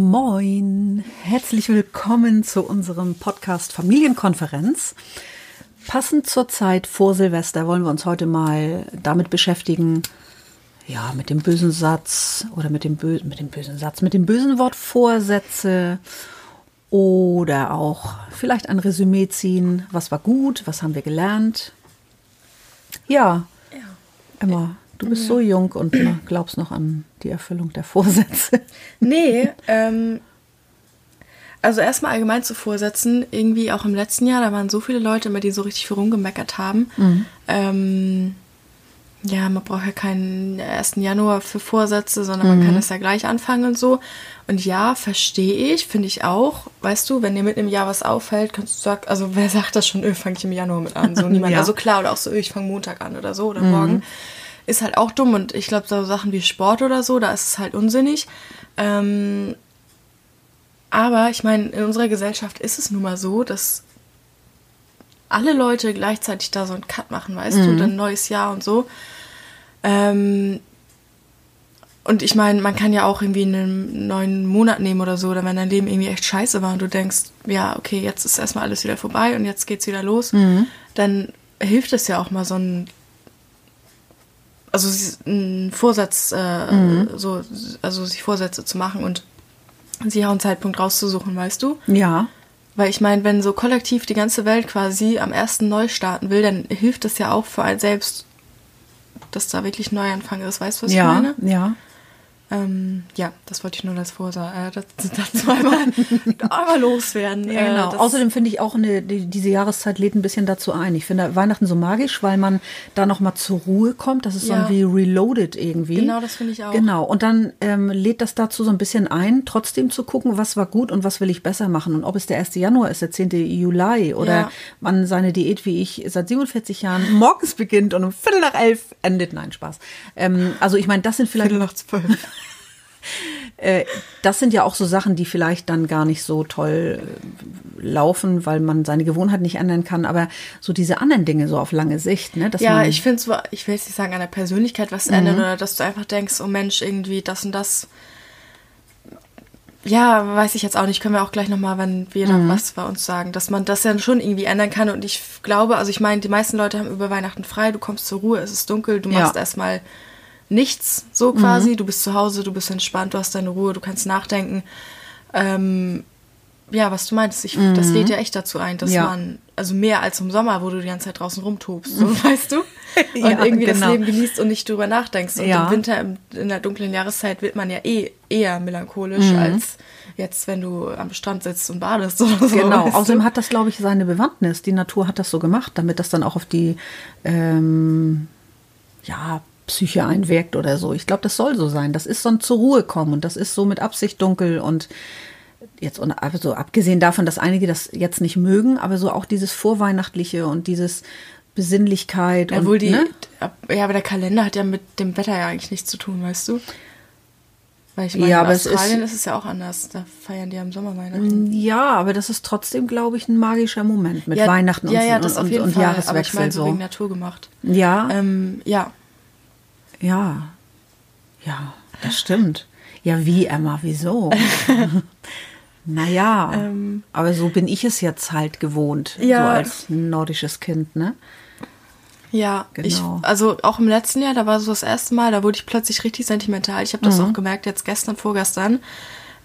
Moin, herzlich willkommen zu unserem Podcast Familienkonferenz. Passend zur Zeit vor Silvester wollen wir uns heute mal damit beschäftigen, ja, mit dem bösen Satz oder mit dem, Bö mit dem bösen Satz, mit dem bösen Wort Vorsätze oder auch vielleicht ein Resümee ziehen, was war gut, was haben wir gelernt. Ja, ja. Emma, Du bist ja. so jung und glaubst noch an die Erfüllung der Vorsätze. Nee, ähm, also erstmal allgemein zu Vorsätzen. Irgendwie auch im letzten Jahr, da waren so viele Leute immer, die so richtig viel rumgemeckert haben. Mhm. Ähm, ja, man braucht ja keinen 1. Januar für Vorsätze, sondern man kann mhm. das ja gleich anfangen und so. Und ja, verstehe ich, finde ich auch. Weißt du, wenn dir mit im Jahr was auffällt, kannst du sagen, also wer sagt das schon, öh, fange ich im Januar mit an? So niemand. ja. Also klar, oder auch so, öh, ich fange Montag an oder so oder mhm. morgen ist halt auch dumm und ich glaube, so Sachen wie Sport oder so, da ist es halt unsinnig. Ähm, aber ich meine, in unserer Gesellschaft ist es nun mal so, dass alle Leute gleichzeitig da so einen Cut machen, weißt mhm. du, dann neues Jahr und so. Ähm, und ich meine, man kann ja auch irgendwie einen neuen Monat nehmen oder so, oder wenn dein Leben irgendwie echt scheiße war und du denkst, ja, okay, jetzt ist erstmal alles wieder vorbei und jetzt geht's wieder los, mhm. dann hilft es ja auch mal so ein also einen Vorsatz, äh, mhm. so, also sich Vorsätze zu machen und sich auch einen Zeitpunkt rauszusuchen, weißt du? Ja. Weil ich meine, wenn so kollektiv die ganze Welt quasi am ersten neu starten will, dann hilft es ja auch für einen selbst, dass da wirklich Neuanfang ist. Weißt du, was ja, ich meine? Ja, ja. Ähm, ja, das wollte ich nur als Vorsa äh, dazu einmal, einmal loswerden. Ja, genau. Äh, Außerdem finde ich auch, eine, die, diese Jahreszeit lädt ein bisschen dazu ein. Ich finde Weihnachten so magisch, weil man da nochmal zur Ruhe kommt. Das ist ja. so wie reloaded irgendwie. Genau, das finde ich auch. Genau. Und dann ähm, lädt das dazu so ein bisschen ein, trotzdem zu gucken, was war gut und was will ich besser machen. Und ob es der 1. Januar ist, der 10. Juli oder ja. man seine Diät wie ich seit 47 Jahren morgens beginnt und um Viertel nach elf endet. Nein, Spaß. Ähm, also ich meine, das sind vielleicht... Viertel nach zwölf. Äh, das sind ja auch so Sachen, die vielleicht dann gar nicht so toll äh, laufen, weil man seine Gewohnheit nicht ändern kann. Aber so diese anderen Dinge so auf lange Sicht, ne? ja, ich finde so, ich will jetzt nicht sagen an der Persönlichkeit was mhm. ändern oder dass du einfach denkst, oh Mensch, irgendwie das und das. Ja, weiß ich jetzt auch nicht. Können wir auch gleich nochmal, wenn wir dann mhm. was bei uns sagen, dass man das ja schon irgendwie ändern kann. Und ich glaube, also ich meine, die meisten Leute haben über Weihnachten frei, du kommst zur Ruhe, es ist dunkel, du machst ja. erstmal nichts, so quasi. Mhm. Du bist zu Hause, du bist entspannt, du hast deine Ruhe, du kannst nachdenken. Ähm, ja, was du meinst, ich, mhm. das lädt ja echt dazu ein, dass ja. man, also mehr als im Sommer, wo du die ganze Zeit draußen rumtobst, so, weißt du? Und ja, irgendwie genau. das Leben genießt und nicht drüber nachdenkst. Und ja. im Winter, im, in der dunklen Jahreszeit, wird man ja eh eher melancholisch, mhm. als jetzt, wenn du am Strand sitzt und badest oder so. Genau, außerdem hat das, glaube ich, seine Bewandtnis. Die Natur hat das so gemacht, damit das dann auch auf die, ähm, ja, Psyche einwirkt oder so. Ich glaube, das soll so sein. Das ist so ein zur Ruhe kommen und das ist so mit Absicht dunkel und jetzt also abgesehen davon, dass einige das jetzt nicht mögen, aber so auch dieses Vorweihnachtliche und dieses Besinnlichkeit. Obwohl und, die, ne? ja, aber der Kalender hat ja mit dem Wetter ja eigentlich nichts zu tun, weißt du? Weil ich meine, ja, in Australien ist, ist, es ja auch anders. Da feiern die am Sommer Weihnachten. Ja, aber das ist trotzdem, glaube ich, ein magischer Moment mit ja, Weihnachten ja, ja, und, das und, auf jeden und Fall. Jahreswechsel. Aber ich meine, so wegen Natur gemacht. Ja. Ähm, ja. Ja, ja, das stimmt. Ja, wie, Emma, wieso? naja, ähm, aber so bin ich es jetzt halt gewohnt, ja. so als nordisches Kind, ne? Ja, genau. ich, also auch im letzten Jahr, da war so das erste Mal, da wurde ich plötzlich richtig sentimental. Ich habe das mhm. auch gemerkt, jetzt gestern, vorgestern.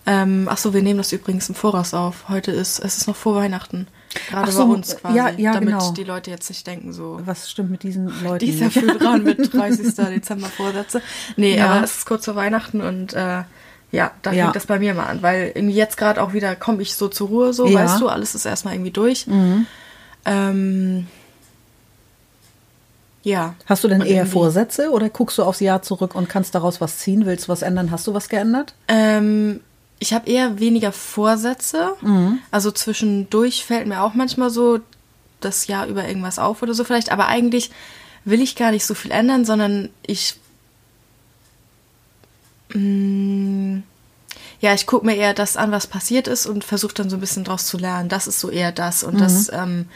Ähm, ach so, wir nehmen das übrigens im Voraus auf. Heute ist, es ist noch vor Weihnachten. Gerade so, bei uns quasi. Ja, ja, damit genau. die Leute jetzt nicht denken so. Was stimmt mit diesen Leuten? Die ist ja früh dran mit 30. Dezember Vorsätze. Nee, ja. aber es ist kurz vor Weihnachten und äh, ja, da ja. fängt das bei mir mal an, weil irgendwie jetzt gerade auch wieder komme ich so zur Ruhe, so, ja. weißt du, alles ist erstmal irgendwie durch. Mhm. Ähm, ja. Hast du denn und eher Vorsätze oder guckst du aufs Jahr zurück und kannst daraus was ziehen? Willst du was ändern? Hast du was geändert? Ähm, ich habe eher weniger Vorsätze. Mhm. Also zwischendurch fällt mir auch manchmal so das Jahr über irgendwas auf oder so vielleicht. Aber eigentlich will ich gar nicht so viel ändern, sondern ich. Mh, mm, ja, ich gucke mir eher das an, was passiert ist und versuche dann so ein bisschen draus zu lernen. Das ist so eher das. Und mhm. das, ähm,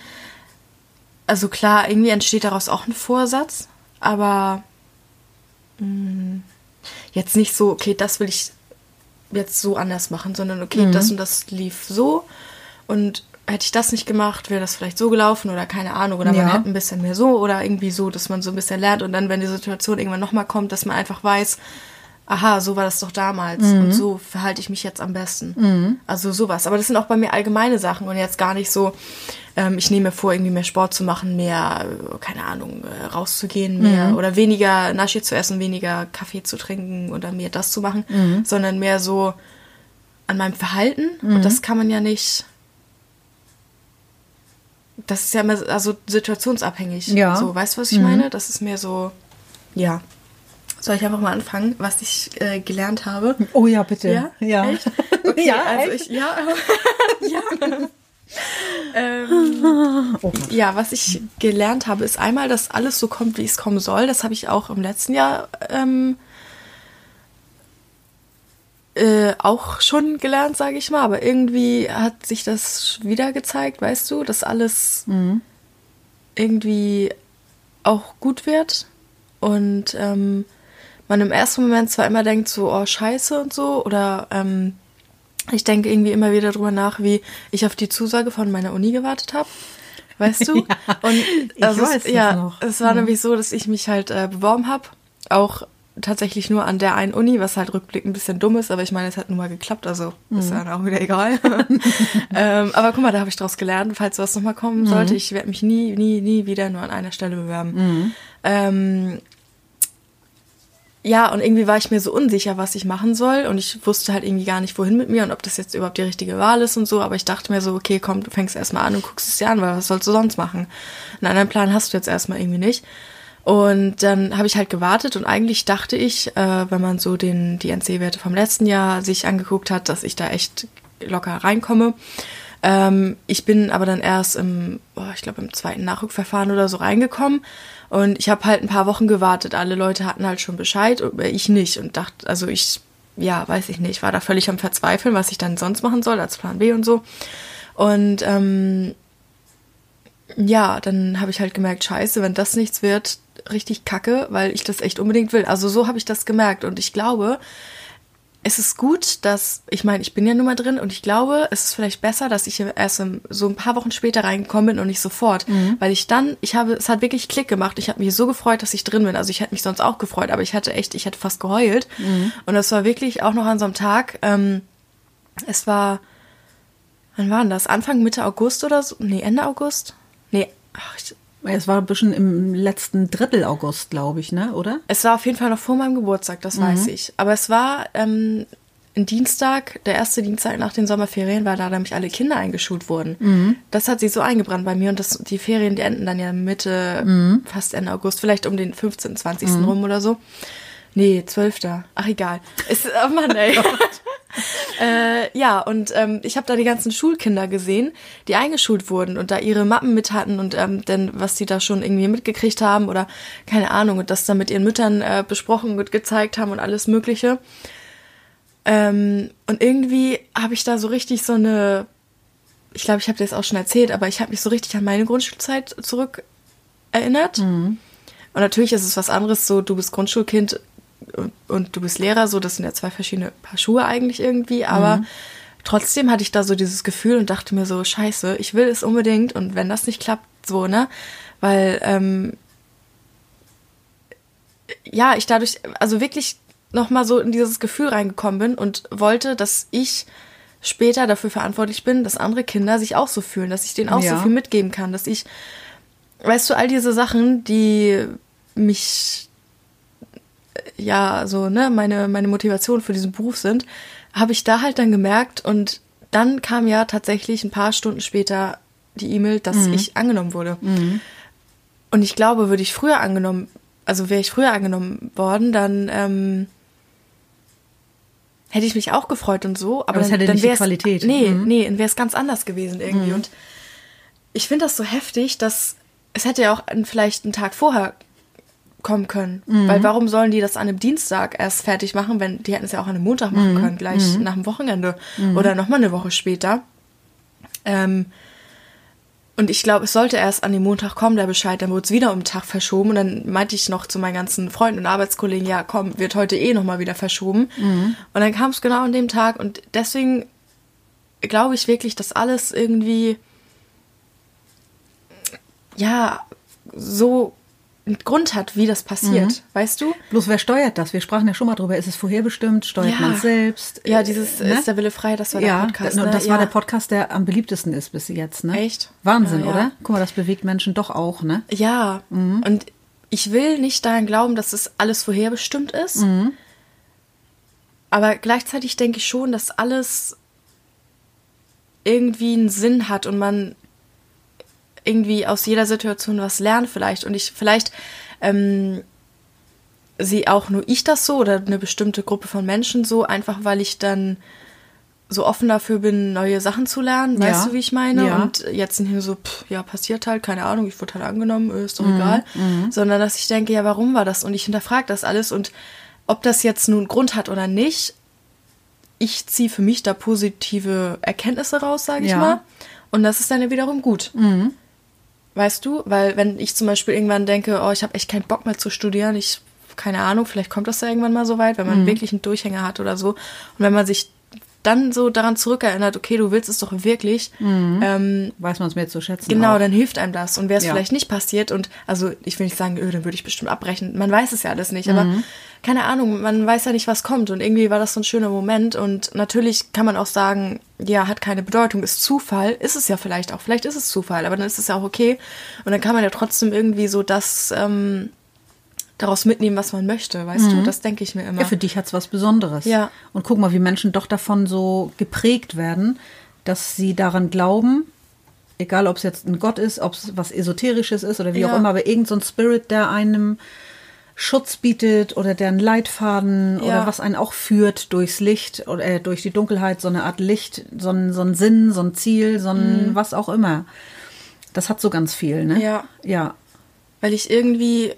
also klar, irgendwie entsteht daraus auch ein Vorsatz, aber mh, mm, jetzt nicht so, okay, das will ich jetzt so anders machen, sondern okay, das und das lief so und hätte ich das nicht gemacht, wäre das vielleicht so gelaufen oder keine Ahnung oder man Ja. hätte ein bisschen mehr so oder irgendwie so, dass man so ein bisschen lernt und dann, wenn die Situation irgendwann nochmal kommt, dass man einfach weiß, aha, so war das doch damals und so verhalte ich mich jetzt am besten. Also sowas. Aber das sind auch bei mir allgemeine Sachen und jetzt gar nicht so, ähm, ich nehme mir vor, irgendwie mehr Sport zu machen, mehr, äh, keine Ahnung, äh, rauszugehen, mehr oder weniger Naschi zu essen, weniger Kaffee zu trinken oder mehr das zu machen, sondern mehr so an meinem Verhalten und das kann man ja nicht. Das ist ja immer also situationsabhängig. Ja. So, weißt du, was ich meine? Das ist mehr so, ja. Soll ich einfach mal anfangen, was ich äh, gelernt habe? Oh ja, bitte. Ja? Ja. Echt? Okay, ja, also echt? ich, ja. ja. ähm, Oh ja, was ich gelernt habe, ist einmal, dass alles so kommt, wie es kommen soll. Das habe ich auch im letzten Jahr ähm, äh, auch schon gelernt, sage ich mal. Aber irgendwie hat sich das wieder gezeigt, weißt du, dass alles irgendwie auch gut wird. Und ähm, man im ersten Moment zwar immer denkt, so, oh, scheiße und so, oder ähm, ich denke irgendwie immer wieder drüber nach, wie ich auf die Zusage von meiner Uni gewartet habe. Weißt du? Ja, und ich also weiß es, ja, noch. es war nämlich so, dass ich mich halt äh, beworben habe. Auch tatsächlich nur an der einen Uni, was halt rückblickend ein bisschen dumm ist, aber ich meine, es hat nun mal geklappt, also ist dann auch wieder egal. ähm, aber guck mal, da habe ich draus gelernt, falls sowas nochmal kommen sollte, ich werde mich nie, nie, nie wieder nur an einer Stelle bewerben. Ähm, ja, und irgendwie war ich mir so unsicher, was ich machen soll. Und ich wusste halt irgendwie gar nicht, wohin mit mir und ob das jetzt überhaupt die richtige Wahl ist und so. Aber ich dachte mir so, okay, komm, du fängst erstmal an und guckst es dir an, weil was sollst du sonst machen? Einen anderen Plan hast du jetzt erstmal irgendwie nicht. Und dann habe ich halt gewartet und eigentlich dachte ich, äh, wenn man so den, die NC-Werte vom letzten Jahr sich angeguckt hat, dass ich da echt locker reinkomme. Ähm, ich bin aber dann erst im, boah, ich glaube im zweiten Nachrückverfahren oder so reingekommen und ich habe halt ein paar Wochen gewartet. Alle Leute hatten halt schon Bescheid, aber ich nicht und dachte, also ich, ja, weiß ich nicht, war da völlig am Verzweifeln, was ich dann sonst machen soll als Plan B und so. Und ähm, ja, dann habe ich halt gemerkt, scheiße, wenn das nichts wird, richtig kacke, weil ich das echt unbedingt will. Also so habe ich das gemerkt und ich glaube, es ist gut, dass, ich meine, ich bin ja nun mal drin und ich glaube, es ist vielleicht besser, dass ich erst so ein paar Wochen später reingekommen bin und nicht sofort, weil ich dann, ich habe, es hat wirklich Klick gemacht. Ich habe mich so gefreut, dass ich drin bin. Also ich hätte mich sonst auch gefreut, aber ich hatte echt, ich hätte fast geheult. Und das war wirklich auch noch an so einem Tag, ähm, es war, wann war denn das? Anfang, Mitte August oder so? Nee, Ende August? Nee, ach, ich, Es war ein bisschen im letzten Drittel August, glaube ich, ne? Oder? Es war auf jeden Fall noch vor meinem Geburtstag, das weiß ich. Aber es war ähm, ein Dienstag, der erste Dienstag nach den Sommerferien, weil da nämlich alle Kinder eingeschult wurden. Das hat sich so eingebrannt bei mir und das, die Ferien, die enden dann ja Mitte, fast Ende August, vielleicht um den 15., 20. rum oder so. Nee, 12. Ach egal. Ist, oh Mann, ey. ja, und ähm, ich habe da die ganzen Schulkinder gesehen, die eingeschult wurden und da ihre Mappen mit hatten und ähm, denn was die da schon irgendwie mitgekriegt haben oder keine Ahnung und das dann mit ihren Müttern äh, besprochen und gezeigt haben und alles Mögliche. Ähm, und irgendwie habe ich da so richtig so eine, ich glaube, ich habe dir das auch schon erzählt, aber ich habe mich so richtig an meine Grundschulzeit zurück erinnert. Und natürlich ist es was anderes, so du bist Grundschulkind und, und du bist Lehrer, so das sind ja zwei verschiedene Paar Schuhe eigentlich irgendwie, aber trotzdem hatte ich da so dieses Gefühl und dachte mir so, scheiße, ich will es unbedingt und wenn das nicht klappt, so, ne? Weil, ähm, ja, ich dadurch, also wirklich nochmal so in dieses Gefühl reingekommen bin und wollte, dass ich später dafür verantwortlich bin, dass andere Kinder sich auch so fühlen, dass ich denen auch Ja. so viel mitgeben kann, dass ich, weißt du, all diese Sachen, die mich, ja, so, ne, meine, meine Motivation für diesen Beruf sind, habe ich da halt dann gemerkt und dann kam ja tatsächlich ein paar Stunden später die E-Mail, dass ich angenommen wurde. Und ich glaube, würde ich früher angenommen, also wäre ich früher angenommen worden, dann ähm, hätte ich mich auch gefreut und so. Aber, Aber es dann, hätte dann nicht die Qualität. Nee, Mhm. nee, dann wäre es ganz anders gewesen irgendwie. Und ich finde das so heftig, dass es hätte ja auch vielleicht einen Tag vorher kommen können. Weil warum sollen die das an einem Dienstag erst fertig machen, wenn die hätten es ja auch an einem Montag machen können, gleich nach dem Wochenende oder nochmal eine Woche später. Ähm, Und ich glaube, es sollte erst an dem Montag kommen, der Bescheid, dann wurde es wieder um den Tag verschoben. Und dann meinte ich noch zu meinen ganzen Freunden und Arbeitskollegen, ja, komm, wird heute eh nochmal wieder verschoben. Und dann kam es genau an dem Tag. Und deswegen glaube ich wirklich, dass alles irgendwie, ja, so Grund hat, wie das passiert. Weißt du? Bloß wer steuert das? Wir sprachen ja schon mal drüber. Ist es vorherbestimmt? Steuert Ja. man selbst? Ja, dieses Äh, ist der Wille frei, das war der ja, Podcast. das, ne? das ja. war der Podcast, der am beliebtesten ist bis jetzt. Ne? Echt? Wahnsinn, Ja, ja. oder? Guck mal, das bewegt Menschen doch auch, ne? Ja, und ich will nicht daran glauben, dass es alles vorherbestimmt ist. Aber gleichzeitig denke ich schon, dass alles irgendwie einen Sinn hat und man irgendwie aus jeder Situation was lernt vielleicht. Und ich vielleicht ähm, sehe auch nur ich das so oder eine bestimmte Gruppe von Menschen so, einfach weil ich dann so offen dafür bin, neue Sachen zu lernen, weißt Ja. du, wie ich meine? Ja. Und jetzt sind hier so, pff, ja, passiert halt, keine Ahnung, ich wurde halt angenommen, äh, Mhm, ist doch egal. Sondern dass ich denke, ja, warum war das? Und ich hinterfrage das alles und ob das jetzt nun Grund hat oder nicht, ich ziehe für mich da positive Erkenntnisse raus, sage ich Ja. mal. Und das ist dann ja wiederum gut. Weißt du? Weil wenn ich zum Beispiel irgendwann denke, oh, ich habe echt keinen Bock mehr zu studieren, ich, keine Ahnung, vielleicht kommt das ja irgendwann mal so weit, wenn man wirklich einen Durchhänger hat oder so. Und wenn man sich dann so daran zurückerinnert, okay, du willst es doch wirklich, ähm, Weiß man es mehr zu schätzen. Genau, auch. dann hilft einem das. Und wäre es Ja. vielleicht nicht passiert und also ich will nicht sagen, öh, dann würde ich bestimmt abbrechen. Man weiß es ja alles nicht, aber Mhm. Keine Ahnung, man weiß ja nicht, was kommt. Und irgendwie war das so ein schöner Moment. Und natürlich kann man auch sagen, ja, hat keine Bedeutung, ist Zufall. Ist es ja vielleicht auch. Vielleicht ist es Zufall, aber dann ist es ja auch okay. Und dann kann man ja trotzdem irgendwie so das ähm, daraus mitnehmen, was man möchte, weißt du? Das denke ich mir immer. Mhm. Ja, für dich hat's was Besonderes. Ja. Und guck mal, wie Menschen doch davon so geprägt werden, dass sie daran glauben, egal ob es jetzt ein Gott ist, ob es was Esoterisches ist oder wie Ja. auch immer, aber irgend so ein Spirit, der einem Schutz bietet oder der einen Leitfaden Ja. oder was einen auch führt durchs Licht oder äh, durch die Dunkelheit, so eine Art Licht, so ein, so ein Sinn, so ein Ziel, so ein was auch immer. Das hat so ganz viel, ne? Mhm. Ja. Ja. weil ich irgendwie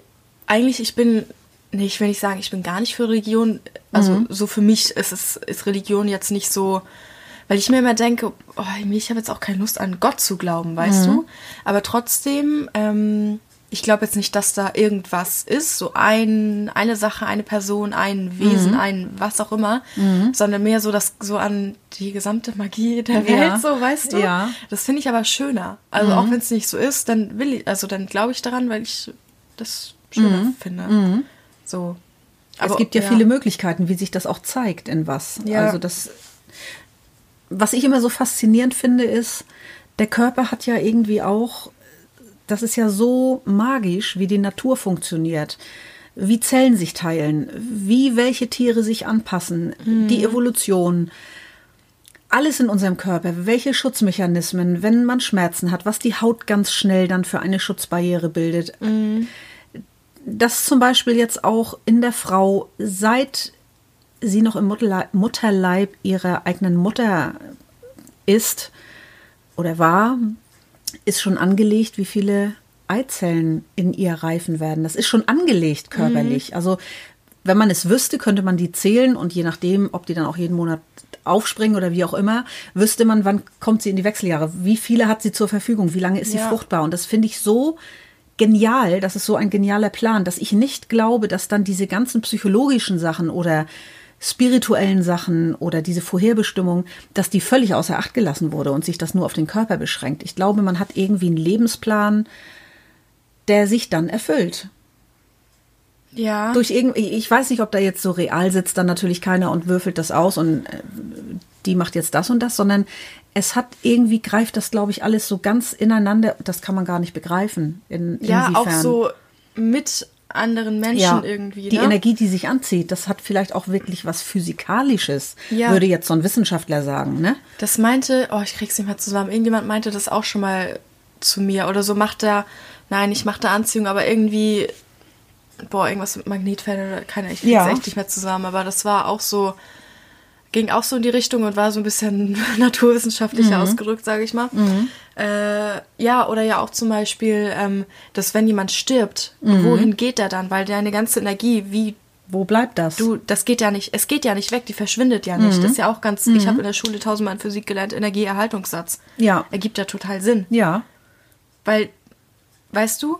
eigentlich ich bin nee, ich will nicht sagen, ich bin gar nicht für Religion, also Mhm. so für mich ist es ist Religion jetzt nicht so, weil ich mir immer denke, oh, ich habe jetzt auch keine Lust an Gott zu glauben, weißt Mhm. du? Aber trotzdem ähm, ich glaube jetzt nicht, dass da irgendwas ist, so ein, eine Sache, eine Person, ein Mhm. Wesen, ein was auch immer, sondern mehr so das so an die gesamte Magie der Welt, Ja. so weißt du. Ja. Das finde ich aber schöner. Also auch wenn es nicht so ist, dann will ich, also dann glaube ich daran, weil ich das schöner finde. So. es gibt ja, viele Möglichkeiten, wie sich das auch zeigt in was. Ja. Also das, was ich immer so faszinierend finde, ist, der Körper hat ja irgendwie auch, das ist ja so magisch, wie die Natur funktioniert. Wie Zellen sich teilen, wie welche Tiere sich anpassen, die Evolution, alles in unserem Körper, welche Schutzmechanismen, wenn man Schmerzen hat, was die Haut ganz schnell dann für eine Schutzbarriere bildet. Dass zum Beispiel jetzt auch in der Frau, seit sie noch im Mutterleib, Mutterleib ihrer eigenen Mutter ist oder war, ist schon angelegt, wie viele Eizellen in ihr reifen werden. Das ist schon angelegt körperlich. Also wenn man es wüsste, könnte man die zählen und je nachdem, ob die dann auch jeden Monat aufspringen oder wie auch immer, wüsste man, wann kommt sie in die Wechseljahre, wie viele hat sie zur Verfügung, wie lange ist sie Ja. fruchtbar. Und das finde ich so genial, das ist so ein genialer Plan, dass ich nicht glaube, dass dann diese ganzen psychologischen Sachen oder spirituellen Sachen oder diese Vorherbestimmung, dass die völlig außer Acht gelassen wurde und sich das nur auf den Körper beschränkt. Ich glaube, man hat irgendwie einen Lebensplan, der sich dann erfüllt. Ja. Durch irgendwie, ich weiß nicht, ob da jetzt so real sitzt dann natürlich keiner und würfelt das aus und äh, die macht jetzt das und das, sondern es hat irgendwie greift das, glaube ich, alles so ganz ineinander. Das kann man gar nicht begreifen. In, ja, auch inwiefern. so mit anderen Menschen ja, irgendwie. die ne? Energie, die sich anzieht, das hat vielleicht auch wirklich was Physikalisches, Ja. würde jetzt so ein Wissenschaftler sagen, ne? Das meinte, oh, ich krieg's nicht mehr zusammen. Irgendjemand meinte das auch schon mal zu mir oder so macht er, nein, ich machte Anziehung, aber irgendwie, boah, irgendwas mit Magnetfeldern oder keine, ich krieg's Ja. echt nicht mehr zusammen, aber das war auch so, ging auch so in die Richtung und war so ein bisschen naturwissenschaftlicher Mhm. ausgedrückt, sage ich mal. Äh, ja, oder ja auch zum Beispiel, ähm, dass wenn jemand stirbt, Mhm. wohin geht er dann? Weil deine ganze Energie, wie Wo bleibt das? Du, das geht ja nicht, es geht ja nicht weg, die verschwindet ja nicht. Das ist ja auch ganz, ich habe in der Schule tausendmal in Physik gelernt, Energieerhaltungssatz. Ja. Ergibt ja total Sinn. ja, weil, weißt du,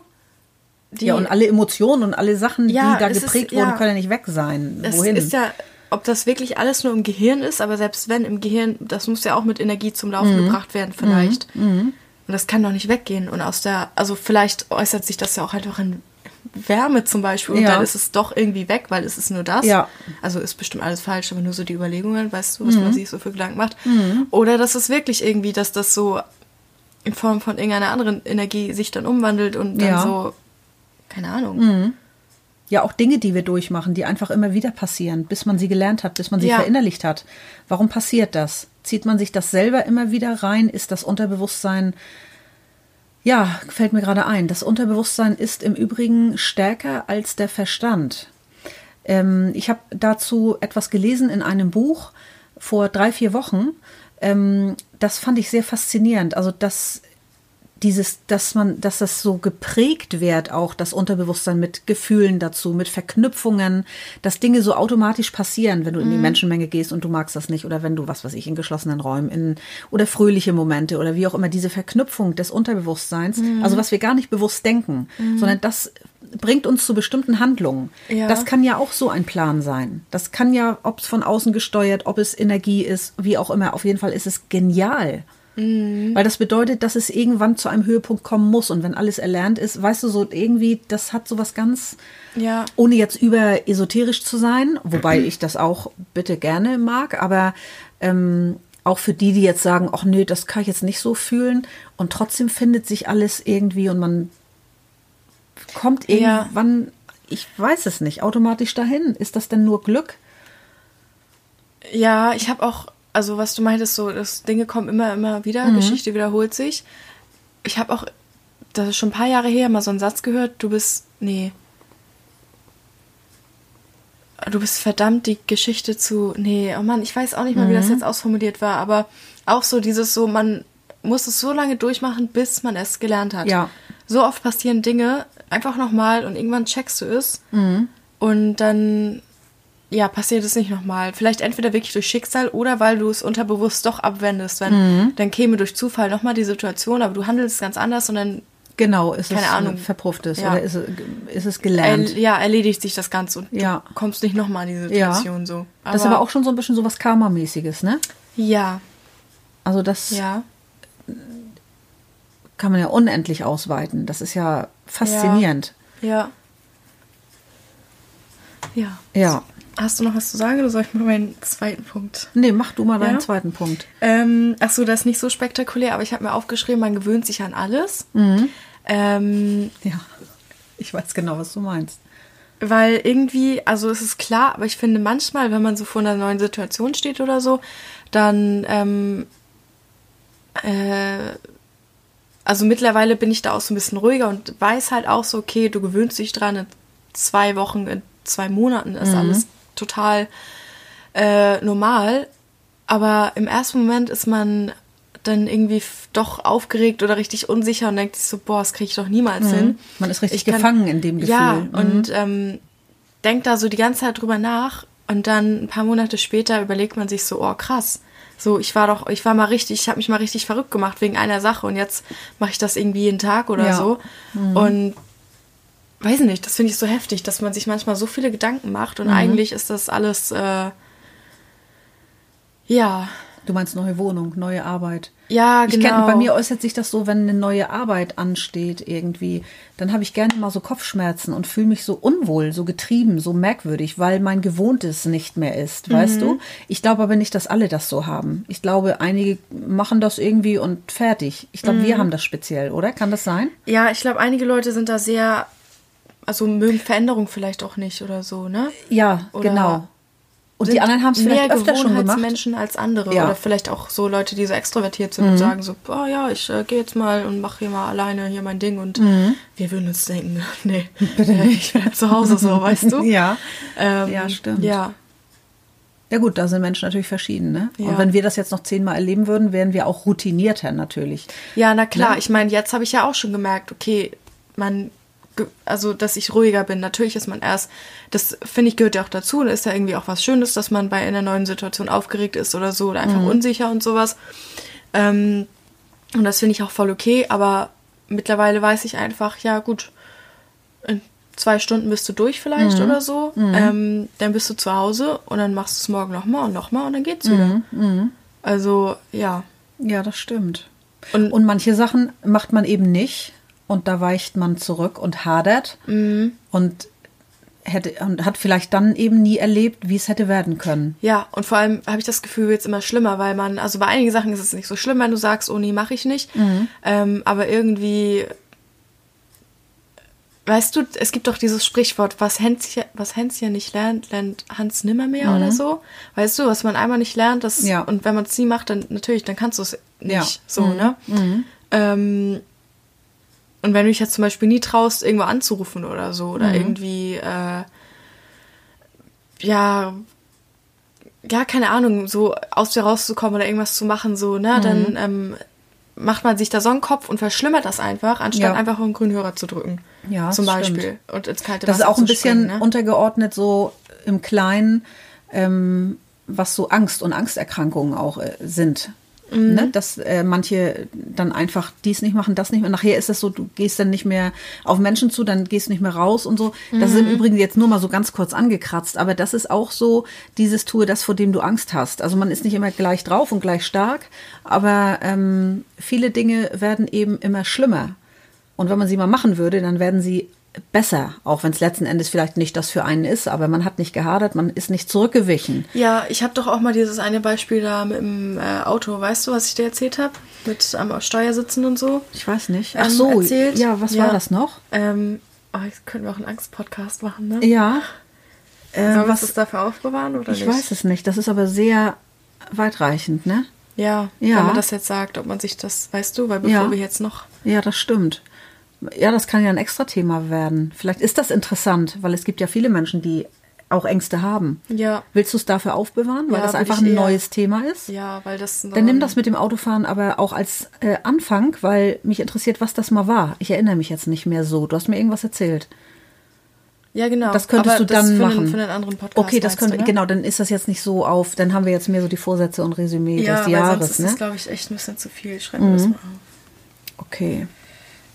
die, ja, und alle Emotionen und alle Sachen, ja, die da geprägt ist, wurden, ja, können ja nicht weg sein. Es Wohin? ist ja, ob das wirklich alles nur im Gehirn ist, aber selbst wenn im Gehirn, das muss ja auch mit Energie zum Laufen mhm. gebracht werden, vielleicht. Mhm. Und das kann doch nicht weggehen. Und aus der, also vielleicht äußert sich das ja auch einfach in Wärme zum Beispiel und ja. dann ist es doch irgendwie weg, weil es ist nur das. Ja. Also ist bestimmt alles falsch, aber nur so die Überlegungen, weißt du, was mhm. man sich so für Gedanken macht. Mhm. Oder dass es wirklich irgendwie, dass das so in Form von irgendeiner anderen Energie sich dann umwandelt und dann ja. so keine Ahnung. Ja, auch Dinge, die wir durchmachen, die einfach immer wieder passieren, bis man sie gelernt hat, bis man sie ja. verinnerlicht hat. Warum passiert das? Zieht man sich das selber immer wieder rein? Ist das Unterbewusstsein ja, fällt mir gerade ein. Das Unterbewusstsein ist im Übrigen stärker als der Verstand. Ähm, ich habe dazu etwas gelesen in einem Buch vor drei, vier Wochen. Ähm, das fand ich sehr faszinierend. Also, dass dieses, dass man, dass das so geprägt wird, auch das Unterbewusstsein mit Gefühlen dazu, mit Verknüpfungen, dass Dinge so automatisch passieren, wenn du in die mhm. Menschenmenge gehst und du magst das nicht oder wenn du, was weiß ich, in geschlossenen Räumen in, oder fröhliche Momente oder wie auch immer, diese Verknüpfung des Unterbewusstseins, mhm. also was wir gar nicht bewusst denken, mhm. sondern das bringt uns zu bestimmten Handlungen. Ja. Das kann ja auch so ein Plan sein. Das kann ja, ob es von außen gesteuert, ob es Energie ist, wie auch immer, auf jeden Fall ist es genial. Mhm. Weil das bedeutet, dass es irgendwann zu einem Höhepunkt kommen muss. Und wenn alles erlernt ist, weißt du, so irgendwie, das hat so was ganz, ja. ohne jetzt über esoterisch zu sein, wobei ich das auch bitte gerne mag, aber ähm, auch für die, die jetzt sagen, ach nö, das kann ich jetzt nicht so fühlen. Und trotzdem findet sich alles irgendwie und man kommt irgendwann, ja. ich weiß es nicht, automatisch dahin. Ist das denn nur Glück? Ja, ich habe auch also was du meintest, so, dass Dinge kommen immer, immer wieder, mhm. Geschichte wiederholt sich. Ich habe auch, das ist schon ein paar Jahre her, mal so einen Satz gehört, du bist, nee, du bist verdammt die Geschichte zu, nee, oh Mann, ich weiß auch nicht mal, mhm. wie das mhm. jetzt ausformuliert war, aber auch so dieses so, man muss es so lange durchmachen, bis man es gelernt hat. Ja. So oft passieren Dinge einfach nochmal und irgendwann checkst du es mhm. und dann ja, passiert es nicht nochmal. Vielleicht entweder wirklich durch Schicksal oder weil du es unterbewusst doch abwendest. Wenn, mhm. Dann käme durch Zufall nochmal die Situation, aber du handelst ganz anders und dann. Genau, ist keine es Ahnung. verpufft ist ja. oder ist es, ist es gelernt? Er, ja, erledigt sich das Ganze und ja. du kommst nicht nochmal in die Situation ja. so. Aber, das ist aber auch schon so ein bisschen so was Karma-mäßiges, ne? Ja. Also das ja. kann man ja unendlich ausweiten. Das ist ja faszinierend. Ja. Ja. Ja. Hast du noch was zu sagen oder soll ich mal meinen zweiten Punkt? Nee, mach du mal ja? deinen zweiten Punkt. Ähm, ach so, das ist nicht so spektakulär, aber ich habe mir aufgeschrieben, man gewöhnt sich an alles. Mhm. Ähm, ja, ich weiß genau, was du meinst. Weil irgendwie, also es ist klar, aber ich finde manchmal, wenn man so vor einer neuen Situation steht oder so, dann, ähm, äh, also mittlerweile bin ich da auch so ein bisschen ruhiger und weiß halt auch so, okay, du gewöhnst dich dran, in zwei Wochen, in zwei Monaten ist mhm. alles total äh, normal. Aber im ersten Moment ist man dann irgendwie doch aufgeregt oder richtig unsicher und denkt sich so, boah, das kriege ich doch niemals mhm. hin. Man ist richtig kann, gefangen in dem Gefühl. Ja, mhm. und ähm, denkt da so die ganze Zeit drüber nach und dann ein paar Monate später überlegt man sich so, oh krass, so ich war doch, ich war mal richtig, ich habe mich mal richtig verrückt gemacht wegen einer Sache und jetzt mache ich das irgendwie jeden Tag oder ja. so. Mhm. Und weiß nicht, das finde ich so heftig, dass man sich manchmal so viele Gedanken macht und mhm. eigentlich ist das alles, äh, ja. Du meinst neue Wohnung, neue Arbeit. Ja, genau. Ich kenn, bei mir äußert sich das so, wenn eine neue Arbeit ansteht irgendwie, dann habe ich gerne mal so Kopfschmerzen und fühle mich so unwohl, so getrieben, so merkwürdig, weil mein Gewohntes nicht mehr ist, mhm. weißt du? Ich glaube aber nicht, dass alle das so haben. Ich glaube, einige machen das irgendwie und fertig. Ich glaube, mhm. wir haben das speziell, oder? Kann das sein? Ja, ich glaube, einige Leute sind da sehr also mögen Veränderung vielleicht auch nicht oder so, ne? Ja, oder genau. Und die anderen haben es vielleicht öfter schon gemacht. Menschen als andere ja. oder vielleicht auch so Leute, die so extrovertiert sind mhm. und sagen so, oh ja, ich äh, gehe jetzt mal und mache hier mal alleine hier mein Ding und mhm. wir würden uns denken, nee, Bitte ich bin zu Hause so, weißt du? Ja, ähm, ja, stimmt. Ja. Ja gut, da sind Menschen natürlich verschieden, ne? Ja. Und wenn wir das jetzt noch zehnmal erleben würden, wären wir auch routinierter natürlich. Ja, na klar. Ne? Ich meine, jetzt habe ich ja auch schon gemerkt, okay, man also dass ich ruhiger bin. Natürlich ist man erst, das finde ich gehört ja auch dazu, da ist ja irgendwie auch was Schönes, dass man bei einer neuen Situation aufgeregt ist oder so oder einfach mhm. unsicher und sowas. Ähm, und das finde ich auch voll okay, aber mittlerweile weiß ich einfach, ja gut, in zwei Stunden bist du durch vielleicht oder so. Ähm, dann bist du zu Hause und dann machst du es morgen nochmal und nochmal und dann geht's wieder. Also, ja. Ja, das stimmt. Und- Und, manche Sachen macht man eben nicht und da weicht man zurück und hadert Mhm. und hätte und hat vielleicht dann eben nie erlebt, wie es hätte werden können. Ja, und vor allem habe ich das Gefühl, wird es immer schlimmer, weil man, also bei einigen Sachen ist es nicht so schlimm, wenn du sagst, oh nee, mache ich nicht. Ähm, aber irgendwie, weißt du, es gibt doch dieses Sprichwort, was Hänschen, was Hänschen nicht lernt, lernt Hans nimmermehr oder so. Weißt du, was man einmal nicht lernt, das, Ja. und wenn man es nie macht, dann natürlich, dann kannst du es nicht. Ja. So, ne? Ähm, und wenn du dich jetzt zum Beispiel nie traust, irgendwo anzurufen oder so, oder irgendwie, äh, ja, ja, keine Ahnung, so aus dir rauszukommen oder irgendwas zu machen, so, ne, Mhm. dann ähm, macht man sich da so einen Kopf und verschlimmert das einfach, anstatt Ja. einfach auf den grünen Hörer zu drücken. Ja, Zum Beispiel. stimmt. Und ins kalte Das ist Wasser auch ein bisschen ne? untergeordnet so im Kleinen, ähm, was so Angst und Angsterkrankungen auch äh, sind. Mhm. Ne? Dass äh, manche dann einfach dies nicht machen, das nicht mehr. Nachher ist es so, du gehst dann nicht mehr auf Menschen zu, dann gehst du nicht mehr raus und so. Das ist im Mhm. Übrigen jetzt nur mal so ganz kurz angekratzt, aber das ist auch so dieses Tue das, vor dem du Angst hast. Also man ist nicht immer gleich drauf und gleich stark, aber ähm, viele Dinge werden eben immer schlimmer. Und wenn man sie mal machen würde, dann werden sie besser, auch wenn es letzten Endes vielleicht nicht das für einen ist, aber man hat nicht gehadert, man ist nicht zurückgewichen. Ja, ich habe doch auch mal dieses eine Beispiel da mit dem äh, Auto, weißt du, was ich dir erzählt habe? Mit am Steuer sitzen und so. Ich weiß nicht. Ähm, Ach so, erzählt. ja, was Ja. war das noch? Ähm, oh, jetzt könnten wir auch einen Angstpodcast machen, ne? Ja. Äh, Sollen wir was, das dafür aufbewahren oder ich nicht? weiß es nicht. Das ist aber sehr weitreichend, ne? Ja, Ja. wenn man das jetzt sagt, ob man sich das, weißt du, weil bevor Ja. wir jetzt noch. Ja, das stimmt. Ja, das kann ja ein extra Thema werden. Vielleicht ist das interessant, weil es gibt ja viele Menschen, die auch Ängste haben. Ja. Willst du es dafür aufbewahren, weil Ja, das einfach ein neues Thema ist? Ja, weil das. Dann nimm das mit dem Autofahren aber auch als äh, Anfang, weil mich interessiert, was das mal war. Ich erinnere mich jetzt nicht mehr so. Du hast mir irgendwas erzählt. Ja, genau. Das könntest Aber du dann das für machen. Einen, für einen anderen Podcast. okay, das können du, wir, ne? genau, dann ist das jetzt nicht so auf, dann haben wir jetzt mehr so die Vorsätze und Resümee Ja, des Jahres, sonst ist ne? das, glaube ich, echt ein bisschen zu viel. Schreiben wir das mal auf. okay.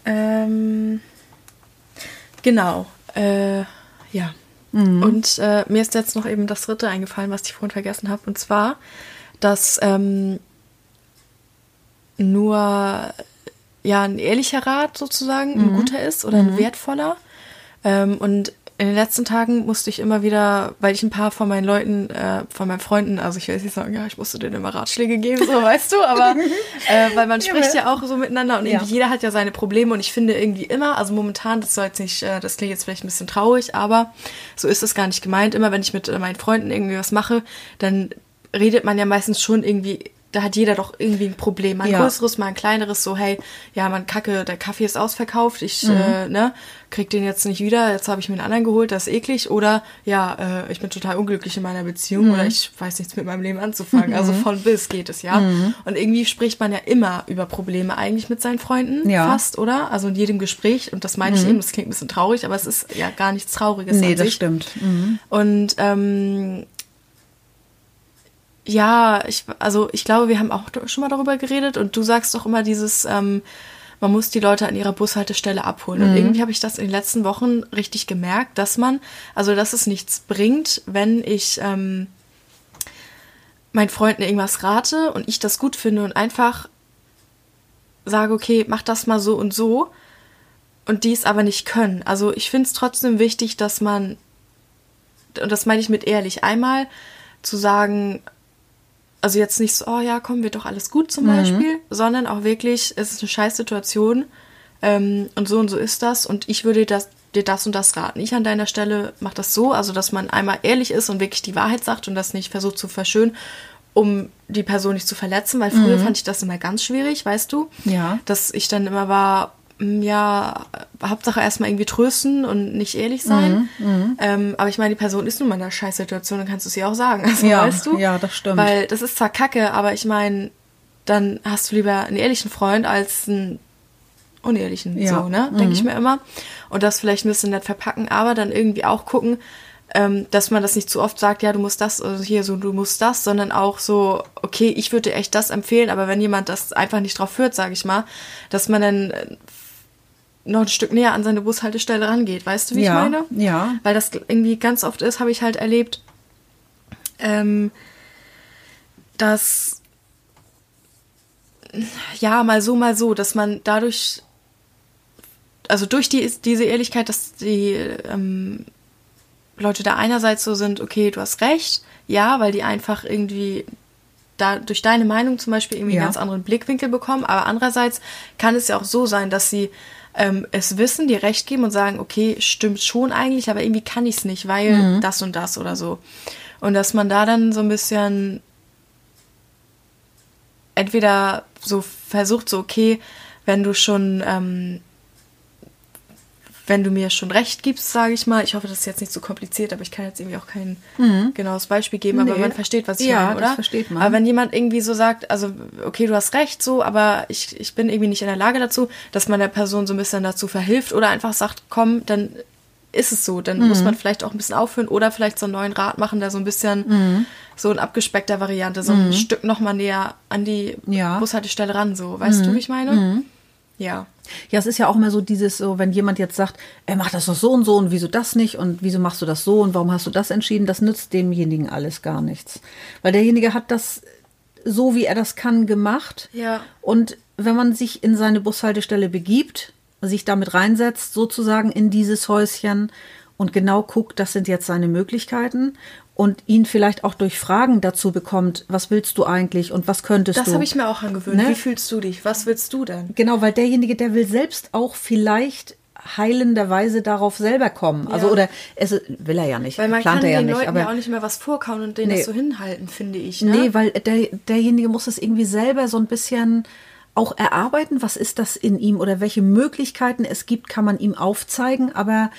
Ähm, genau. Äh, ja. Mhm. Und äh, mir ist jetzt noch eben das dritte eingefallen, was ich vorhin vergessen habe. Und zwar, dass ähm, nur ja ein ehrlicher Rat sozusagen ein Mhm. guter ist oder ein wertvoller. Ähm, und in den letzten Tagen musste ich immer wieder, weil ich ein paar von meinen Leuten, äh, von meinen Freunden, also ich will jetzt nicht sagen, ja, ich musste denen immer Ratschläge geben, so weißt du, aber äh, weil man spricht ja auch so miteinander und Ja. irgendwie jeder hat ja seine Probleme und ich finde irgendwie immer, also momentan, das soll jetzt nicht, äh, das klingt jetzt vielleicht ein bisschen traurig, aber so ist es gar nicht gemeint. Immer wenn ich mit äh, meinen Freunden irgendwie was mache, dann redet man ja meistens schon irgendwie, da hat jeder doch irgendwie ein Problem. Mal ein Ja. größeres, mal ein kleineres, so, hey, ja, man kacke, der Kaffee ist ausverkauft, ich, Mhm. äh, ne, krieg den jetzt nicht wieder, jetzt habe ich mir einen anderen geholt, das ist eklig. Oder ja, äh, ich bin total unglücklich in meiner Beziehung Mhm. oder ich weiß nichts mit meinem Leben anzufangen. Also von bis geht es, ja. Mhm. Und irgendwie spricht man ja immer über Probleme eigentlich mit seinen Freunden, Ja. Mhm. fast, oder? Also in jedem Gespräch, und das meine ich eben, das klingt ein bisschen traurig, aber es ist ja gar nichts Trauriges. Nee, das sich. stimmt. Mhm. Und ähm, ja, ich, also ich glaube, wir haben auch schon mal darüber geredet und du sagst doch immer dieses, ähm, man muss die Leute an ihrer Bushaltestelle abholen. Und irgendwie habe ich das in den letzten Wochen richtig gemerkt, dass man, also dass es nichts bringt, wenn ich ähm, meinen Freunden irgendwas rate und ich das gut finde und einfach sage, okay, mach das mal so und so und die es aber nicht können. Also ich finde es trotzdem wichtig, dass man, und das meine ich mit ehrlich, einmal zu sagen, also jetzt nicht so, oh ja, komm, wird doch alles gut zum Beispiel, sondern auch wirklich, es ist eine Scheißsituation ähm, und so und so ist das und ich würde das, dir das und das raten. Ich an deiner Stelle mache das so, also dass man einmal ehrlich ist und wirklich die Wahrheit sagt und das nicht versucht zu verschönen, um die Person nicht zu verletzen, weil früher fand ich das immer ganz schwierig, weißt du? Ja. Dass ich dann immer war, ja, Hauptsache erstmal irgendwie trösten und nicht ehrlich sein. Ähm, aber ich meine, die Person ist nun mal in einer Scheißsituation, dann kannst du es ihr auch sagen. Also, Ja, weißt du? ja, das stimmt. Weil das ist zwar kacke, aber ich meine, dann hast du lieber einen ehrlichen Freund als einen unehrlichen, Ja. so, ne? Denke ich mir immer. Und das vielleicht ein bisschen nett verpacken, aber dann irgendwie auch gucken, ähm, dass man das nicht zu oft sagt, ja, du musst das, also hier so, du musst das, sondern auch so, okay, ich würde dir echt das empfehlen, aber wenn jemand das einfach nicht drauf hört, sage ich mal, dass man dann äh, noch ein Stück näher an seine Bushaltestelle rangeht. Weißt du, wie Ja, ich meine? ja. Weil das irgendwie ganz oft ist, habe ich halt erlebt, ähm, dass ja, mal so, mal so, dass man dadurch, also durch die, diese Ehrlichkeit, dass die ähm, Leute da einerseits so sind, okay, du hast recht, ja, weil die einfach irgendwie da durch deine Meinung zum Beispiel irgendwie Ja. einen ganz anderen Blickwinkel bekommen, aber andererseits kann es ja auch so sein, dass sie ähm, es wissen, dir recht geben und sagen, okay, stimmt schon eigentlich, aber irgendwie kann ich es nicht, weil das und das oder so. Und dass man da dann so ein bisschen entweder so versucht, so, okay, wenn du schon, ähm, wenn du mir schon recht gibst, sage ich mal, ich hoffe, das ist jetzt nicht so kompliziert, aber ich kann jetzt irgendwie auch kein genaues Beispiel geben, aber Nee. man versteht, was ich Ja, meine, das oder? versteht man. Aber wenn jemand irgendwie so sagt, also, okay, du hast recht, so, aber ich, ich bin irgendwie nicht in der Lage dazu, dass man der Person so ein bisschen dazu verhilft oder einfach sagt, komm, dann ist es so, dann Mhm. muss man vielleicht auch ein bisschen aufhören oder vielleicht so einen neuen Rat machen, der so ein bisschen Mhm. so in abgespeckter Variante, so ein Stück nochmal näher an die Ja. Mhm. Bushaltestelle ran, so. Weißt du, wie ich meine? Ja. Ja, es ist ja auch immer so dieses, so, wenn jemand jetzt sagt, er macht das doch so und so und wieso das nicht und wieso machst du das so und warum hast du das entschieden, das nützt demjenigen alles gar nichts. Weil derjenige hat das so, wie er das kann, gemacht. Ja. Und wenn man sich in seine Bushaltestelle begibt, sich damit reinsetzt, sozusagen in dieses Häuschen und genau guckt, das sind jetzt seine Möglichkeiten und ihn vielleicht auch durch Fragen dazu bekommt, was willst du eigentlich und was könntest Das du? habe ich mir auch angewöhnt. Ne? Wie fühlst du dich? Was willst du denn? Genau, weil derjenige, der will selbst auch vielleicht heilenderweise darauf selber kommen. Also Ja. oder es will er ja nicht, Weil man plant kann er ja den nicht, Leuten aber ja auch nicht mehr was vorkauen und denen Nee. das so hinhalten, finde ich. Ne? nee, weil der, derjenige muss es irgendwie selber so ein bisschen auch erarbeiten, was ist das in ihm oder welche Möglichkeiten es gibt, kann man ihm aufzeigen, aber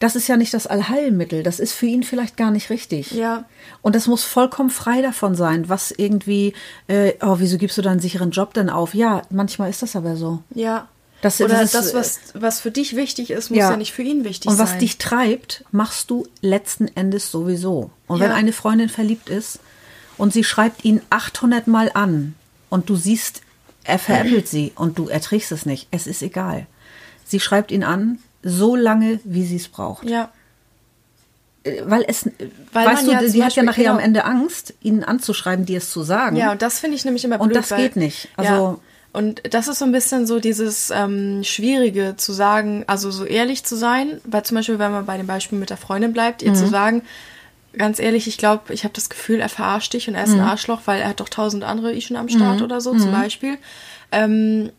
das ist ja nicht das Allheilmittel, das ist für ihn vielleicht gar nicht richtig. Ja. Und das muss vollkommen frei davon sein, was irgendwie, äh, oh, wieso gibst du deinen sicheren Job denn auf? Ja, manchmal ist das aber so. Ja. Das- Oder das das, ist, was, was für dich wichtig ist, muss ja, nicht für ihn wichtig Und sein. was dich treibt, machst du letzten Endes sowieso. Und wenn Ja. eine Freundin verliebt ist und sie schreibt ihn 800 Mal an und du siehst, er veräppelt sie und du erträgst es nicht, es ist egal. Sie schreibt ihn an, so lange, wie sie es braucht. Ja. Äh, Weil es, Weil weißt du, ja sie hat ja nachher am genau. Ende Angst, ihnen anzuschreiben, dir es zu sagen. Ja, und das finde ich nämlich immer Und blöd. das weil, geht nicht. Also- ja. Und das ist so ein bisschen so dieses ähm, Schwierige zu sagen, also so ehrlich zu sein, weil zum Beispiel, wenn man bei dem Beispiel mit der Freundin bleibt, ihr Mhm. zu sagen, ganz ehrlich, ich glaube, ich habe das Gefühl, er verarscht dich und er ist Mhm. ein Arschloch, weil er hat doch tausend andere Ischen am Start oder so, zum Beispiel. Ähm,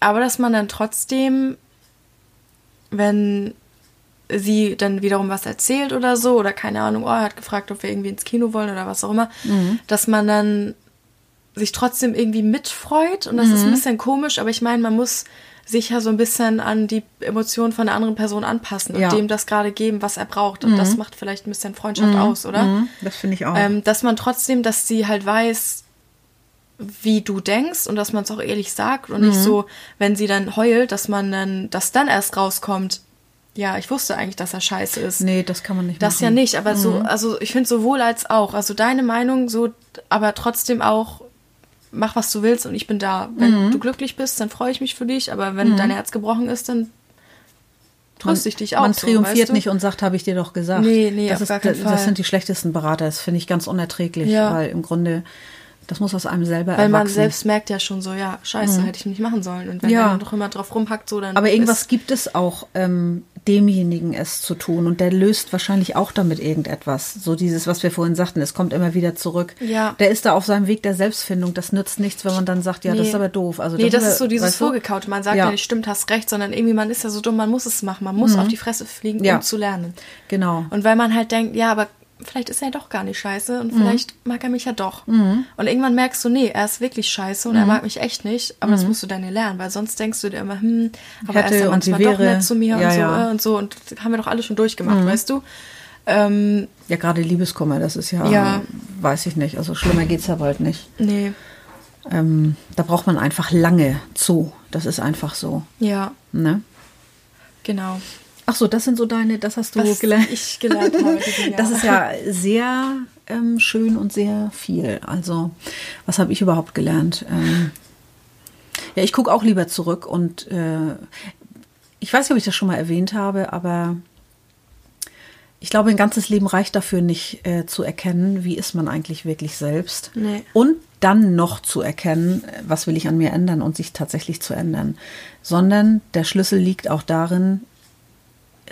aber dass man dann trotzdem, wenn sie dann wiederum was erzählt oder so, oder keine Ahnung, oh, er hat gefragt, ob wir irgendwie ins Kino wollen oder was auch immer, dass man dann sich trotzdem irgendwie mitfreut. Und das ist ein bisschen komisch, aber ich meine, man muss sich ja so ein bisschen an die Emotionen von der anderen Person anpassen und Ja. dem das gerade geben, was er braucht. Und das macht vielleicht ein bisschen Freundschaft aus, oder? Mhm, das finde ich auch. Ähm, dass man trotzdem, dass sie halt weiß, wie du denkst und dass man es auch ehrlich sagt und Mhm. nicht so, wenn sie dann heult, dass man dann, dass dann erst rauskommt, ja, ich wusste eigentlich, dass er scheiße ist. nee, das kann man nicht Das machen. ja nicht, aber so, Mhm. also ich finde sowohl als auch. Also deine Meinung so, aber trotzdem auch, mach was du willst und ich bin da. Wenn Mhm. du glücklich bist, dann freue ich mich für dich, aber wenn dein Herz gebrochen ist, dann tröste ich dich auch. Man so, triumphiert weißt du? nicht und sagt, habe ich dir doch gesagt. Nee, nee, das auf ist, gar keinen das, Fall. Das sind die schlechtesten Berater. Das finde ich ganz unerträglich, Ja. weil im Grunde, das muss aus einem selber Weil man erwachsen. selbst merkt ja schon so, ja, scheiße, hätte ich nicht machen sollen. Und wenn Mhm. Ja. man doch immer drauf rumhackt, so dann. Aber irgendwas gibt es auch, ähm, demjenigen es zu tun. Und der löst wahrscheinlich auch damit irgendetwas. So dieses, was wir vorhin sagten, es kommt immer wieder zurück. Ja. Der ist da auf seinem Weg der Selbstfindung. Das nützt nichts, wenn man dann sagt, ja, das Nee. ist aber doof. Also nee, das ist so dieses weißt du? Vorgekaute. Man sagt Ja. ja. nicht, stimmt, hast recht, sondern irgendwie, man ist ja so dumm, man muss es machen. Man muss auf die Fresse fliegen, Mhm. Ja. um zu lernen. Genau. Und weil man halt denkt, ja, aber vielleicht ist er doch gar nicht scheiße Mhm. und vielleicht mag er mich ja doch. Und irgendwann merkst du, nee, er ist wirklich scheiße Mhm. und er mag mich echt nicht, aber das musst du dann ja lernen, weil sonst denkst du dir immer, hm, aber er Hätte ist ja manchmal doch nett zu mir Ja, und so ja. äh, und so und haben wir doch alle schon durchgemacht, Mhm. weißt du? Ähm, Ja, gerade Liebeskummer, das ist ja, Ja. weiß ich nicht. Also schlimmer geht's ja bald nicht. nee, Ähm, da braucht man einfach lange zu. Das ist einfach so. ja, Ne? genau. Ach so, das sind so deine, das hast du Was gelernt. ich gelernt habe. Das ist ja sehr ähm, schön und sehr viel. Also, was habe ich überhaupt gelernt? Ähm, Ja, ich gucke auch lieber zurück und äh, ich weiß nicht, ob ich das schon mal erwähnt habe, aber ich glaube, ein ganzes Leben reicht dafür nicht äh, zu erkennen, wie ist man eigentlich wirklich selbst. Nee. Und dann noch zu erkennen, was will ich an mir ändern und sich tatsächlich zu ändern. Sondern der Schlüssel liegt auch darin,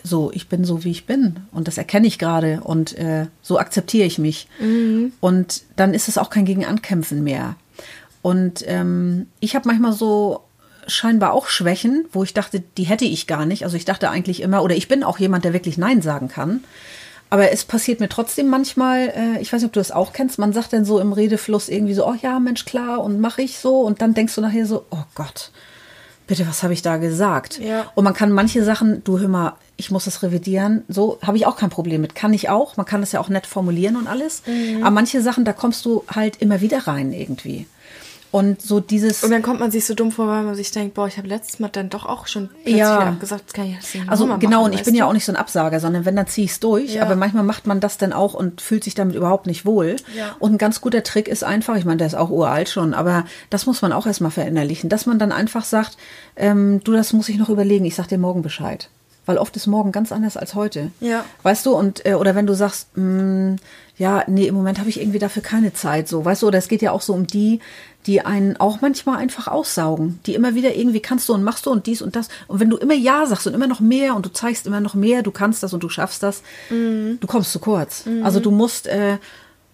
so, ich bin so, wie ich bin. Und das erkenne ich gerade und äh, so akzeptiere ich mich. Und dann ist es auch kein Gegenankämpfen mehr. Und ähm, ich habe manchmal so scheinbar auch Schwächen, wo ich dachte, die hätte ich gar nicht. Also ich dachte eigentlich immer, oder ich bin auch jemand, der wirklich Nein sagen kann. Aber es passiert mir trotzdem manchmal, äh, ich weiß nicht, ob du das auch kennst, man sagt dann so im Redefluss irgendwie so, oh ja, Mensch, klar, und mache ich so. Und dann denkst du nachher so, oh Gott, bitte, was habe ich da gesagt? Ja. Und man kann manche Sachen, du hör mal, ich muss das revidieren, so habe ich auch kein Problem mit. Kann ich auch, man kann das ja auch nett formulieren und alles. Aber manche Sachen, da kommst du halt immer wieder rein irgendwie. Und so dieses. Und dann kommt man sich so dumm vor, weil man sich denkt, boah, ich habe letztes Mal dann doch auch schon Ja. gesagt, das kann ich jetzt nicht Also genau, machen, und ich bin ja du? auch nicht so ein Absager, sondern wenn, dann ziehe ich es durch. Ja. Aber manchmal macht man das dann auch und fühlt sich damit überhaupt nicht wohl. Ja. Und ein ganz guter Trick ist einfach, ich meine, der ist auch uralt schon, aber das muss man auch erstmal verinnerlichen, dass man dann einfach sagt, ähm, du, das muss ich noch überlegen, ich sag dir morgen Bescheid. Weil oft ist morgen ganz anders als heute. Ja. Weißt du, und äh, oder wenn du sagst, mh, ja, nee, im Moment habe ich irgendwie dafür keine Zeit, so, weißt du, oder es geht ja auch so um die, die einen auch manchmal einfach aussaugen, die immer wieder irgendwie kannst du und machst du und dies und das. Und wenn du immer Ja sagst und immer noch mehr und du zeigst immer noch mehr, du kannst das und du schaffst das, du kommst zu kurz. Also du musst, äh,